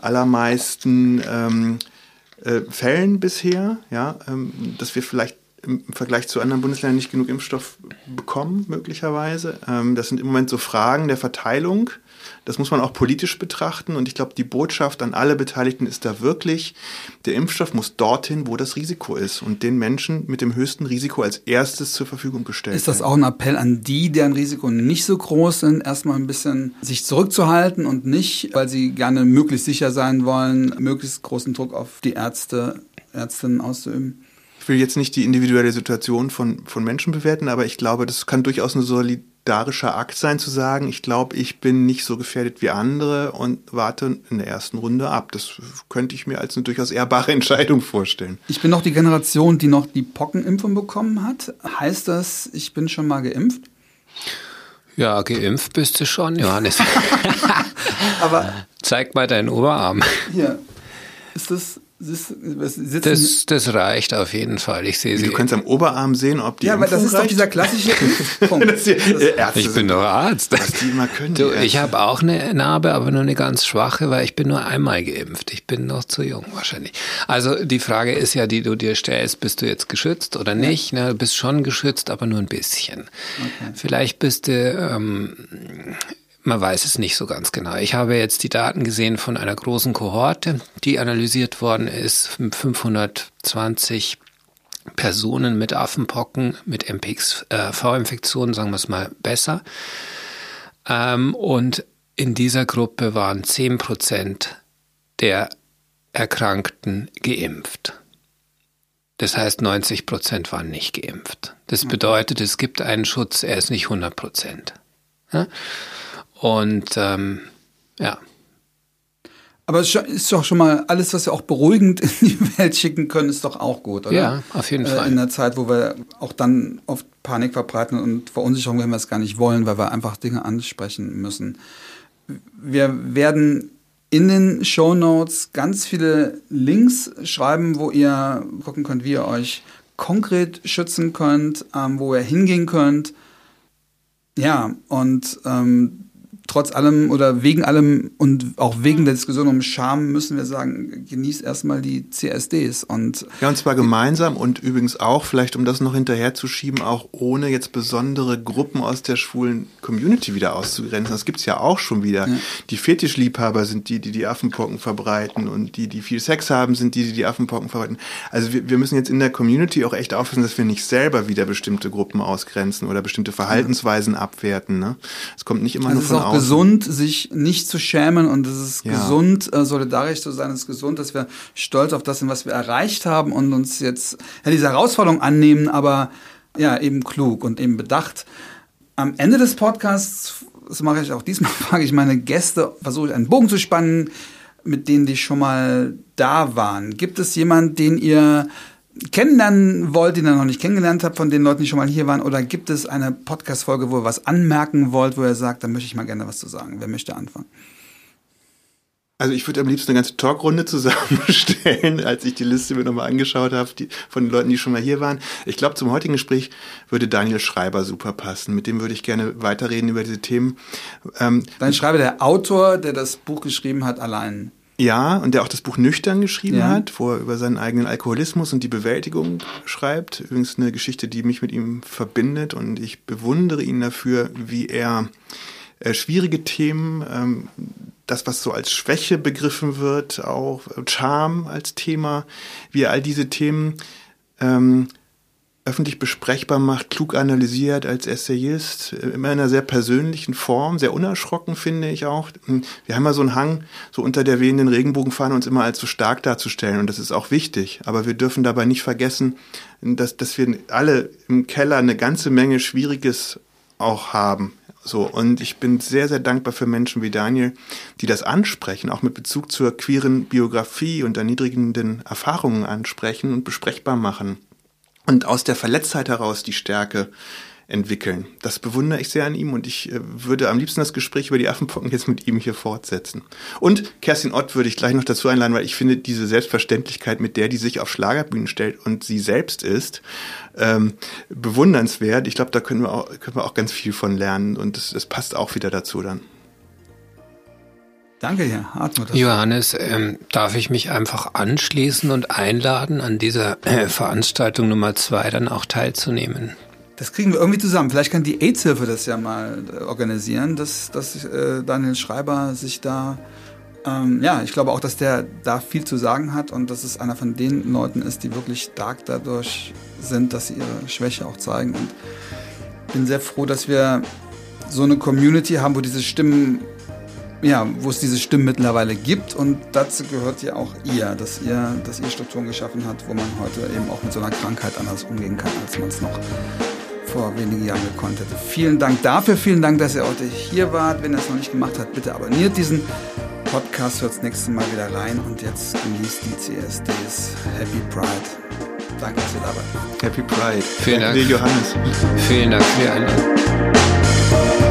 allermeisten ähm, äh, Fällen bisher, ja, ähm, dass wir vielleicht im Vergleich zu anderen Bundesländern nicht genug Impfstoff bekommen, möglicherweise. Ähm, das sind im Moment so Fragen der Verteilung das muss man auch politisch betrachten. Und ich glaube, die Botschaft an alle Beteiligten ist da wirklich, der Impfstoff muss dorthin, wo das Risiko ist und den Menschen mit dem höchsten Risiko als erstes zur Verfügung gestellt Ist das auch ein Appell an die, deren Risiko nicht so groß sind, erstmal ein bisschen sich zurückzuhalten und nicht, weil sie gerne möglichst sicher sein wollen, möglichst großen Druck auf die Ärzte, Ärztinnen auszuüben? Ich will jetzt nicht die individuelle Situation von, von Menschen bewerten, aber ich glaube, das kann durchaus Solid solidarischer Akt sein, zu sagen, ich glaube, ich bin nicht so gefährdet wie andere und warte in der ersten Runde ab. Das könnte ich mir als eine durchaus ehrbare Entscheidung vorstellen. Ich bin noch die Generation, die noch die Pockenimpfung bekommen hat. Heißt das, ich bin schon mal geimpft? Ja, geimpft bist du schon, Johannes. Aber zeig mal deinen Oberarm. Hier. Ist das das, das reicht auf jeden Fall. Ich sehe sie. Du kannst am Oberarm sehen, ob die. Ja, aber das ist reicht. doch dieser klassische Punkt. ich bin doch Arzt. Was die immer können. Du, ich habe auch eine Narbe, aber nur eine ganz schwache, weil ich bin nur einmal geimpft. Ich bin noch zu jung wahrscheinlich. Also die Frage ist ja, die du dir stellst, bist du jetzt geschützt oder nicht? Ja. Ne, du bist schon geschützt, aber nur ein bisschen. Okay. Vielleicht bist du ähm, man weiß es nicht so ganz genau. Ich habe jetzt die Daten gesehen von einer großen Kohorte, die analysiert worden ist, 520 Personen mit Affenpocken, mit MPX-V-Infektionen, sagen wir es mal besser. Ähm, und in dieser Gruppe waren 10 Prozent der Erkrankten geimpft. Das heißt, 90 Prozent waren nicht geimpft. Das bedeutet, es gibt einen Schutz, er ist nicht 100 Prozent. Und ähm, ja. Aber es ist doch schon mal alles, was wir auch beruhigend in die Welt schicken können, ist doch auch gut, oder? Ja, auf jeden Fall. In der Zeit, wo wir auch dann oft Panik verbreiten und Verunsicherung, wenn wir es gar nicht wollen, weil wir einfach Dinge ansprechen müssen. Wir werden in den Show Notes ganz viele Links schreiben, wo ihr gucken könnt, wie ihr euch konkret schützen könnt, ähm, wo ihr hingehen könnt. Ja, und ähm, trotz allem oder wegen allem und auch wegen der Diskussion um Scham müssen wir sagen, genießt erstmal die CSDs und ja und zwar gemeinsam und übrigens auch vielleicht um das noch hinterherzuschieben auch ohne jetzt besondere Gruppen aus der schwulen Community wieder auszugrenzen. Das gibt's ja auch schon wieder. Ja. Die Fetischliebhaber sind die, die die Affenpocken verbreiten und die, die viel Sex haben, sind die, die die Affenpocken verbreiten. Also wir, wir müssen jetzt in der Community auch echt aufpassen, dass wir nicht selber wieder bestimmte Gruppen ausgrenzen oder bestimmte Verhaltensweisen ja. abwerten. Ne? Es kommt nicht immer also nur von außen gesund, sich nicht zu schämen und es ist ja. gesund, äh, solidarisch zu sein. Es ist gesund, dass wir stolz auf das sind, was wir erreicht haben und uns jetzt ja, diese Herausforderung annehmen, aber ja, eben klug und eben bedacht. Am Ende des Podcasts, das mache ich auch diesmal, frage ich meine Gäste, versuche ich einen Bogen zu spannen, mit denen die schon mal da waren. Gibt es jemanden, den ihr kennenlernen wollt, den ihr noch nicht kennengelernt habt, von den Leuten, die schon mal hier waren? Oder gibt es eine Podcast-Folge, wo ihr was anmerken wollt, wo ihr sagt, da möchte ich mal gerne was zu sagen? Wer möchte anfangen? Also ich würde am liebsten eine ganze Talkrunde zusammenstellen, als ich die Liste mir nochmal angeschaut habe, die, von den Leuten, die schon mal hier waren. Ich glaube, zum heutigen Gespräch würde Daniel Schreiber super passen. Mit dem würde ich gerne weiterreden über diese Themen. Ähm, Daniel Schreiber, der Autor, der das Buch geschrieben hat, allein. Ja, und der auch das Buch Nüchtern geschrieben ja. hat, wo er über seinen eigenen Alkoholismus und die Bewältigung schreibt. Übrigens eine Geschichte, die mich mit ihm verbindet und ich bewundere ihn dafür, wie er äh, schwierige Themen, ähm, das, was so als Schwäche begriffen wird, auch Charme als Thema, wie er all diese Themen ähm, öffentlich besprechbar macht, klug analysiert als Essayist, immer in einer sehr persönlichen Form, sehr unerschrocken finde ich auch. Wir haben ja so einen Hang, so unter der wehenden Regenbogenfahne uns immer als so stark darzustellen und das ist auch wichtig. Aber wir dürfen dabei nicht vergessen, dass, dass wir alle im Keller eine ganze Menge Schwieriges auch haben. So, und ich bin sehr, sehr dankbar für Menschen wie Daniel, die das ansprechen, auch mit Bezug zur queeren Biografie und erniedrigenden Erfahrungen ansprechen und besprechbar machen und aus der Verletztheit heraus die Stärke entwickeln. Das bewundere ich sehr an ihm und ich äh, würde am liebsten das Gespräch über die Affenpocken jetzt mit ihm hier fortsetzen. Und Kerstin Ott würde ich gleich noch dazu einladen, weil ich finde diese Selbstverständlichkeit, mit der die sich auf Schlagerbühnen stellt und sie selbst ist, ähm, bewundernswert. Ich glaube, da können wir, auch, können wir auch ganz viel von lernen und das, das passt auch wieder dazu dann. Danke, Herr Hartmut. Johannes, ähm, darf ich mich einfach anschließen und einladen, an dieser äh, Veranstaltung Nummer zwei dann auch teilzunehmen? Das kriegen wir irgendwie zusammen. Vielleicht kann die AIDS-Hilfe das ja mal äh, organisieren, dass, dass äh, Daniel Schreiber sich da, ähm, ja, ich glaube auch, dass der da viel zu sagen hat und dass es einer von den Leuten ist, die wirklich stark dadurch sind, dass sie ihre Schwäche auch zeigen. Und bin sehr froh, dass wir so eine Community haben, wo diese Stimmen ja, wo es diese Stimmen mittlerweile gibt und dazu gehört ja auch ihr, dass ihr, dass ihr Strukturen geschaffen habt, wo man heute eben auch mit so einer Krankheit anders umgehen kann, als man es noch vor wenigen Jahren gekonnt hätte. Vielen Dank dafür, vielen Dank, dass ihr heute hier wart. Wenn ihr es noch nicht gemacht habt, bitte abonniert diesen Podcast, hört das nächste Mal wieder rein und jetzt genießt die CSDs. Happy Pride. Danke, dass ihr da wart. Happy Pride. Vielen Dank. Dank. Johannes. Vielen Dank für die Einladung.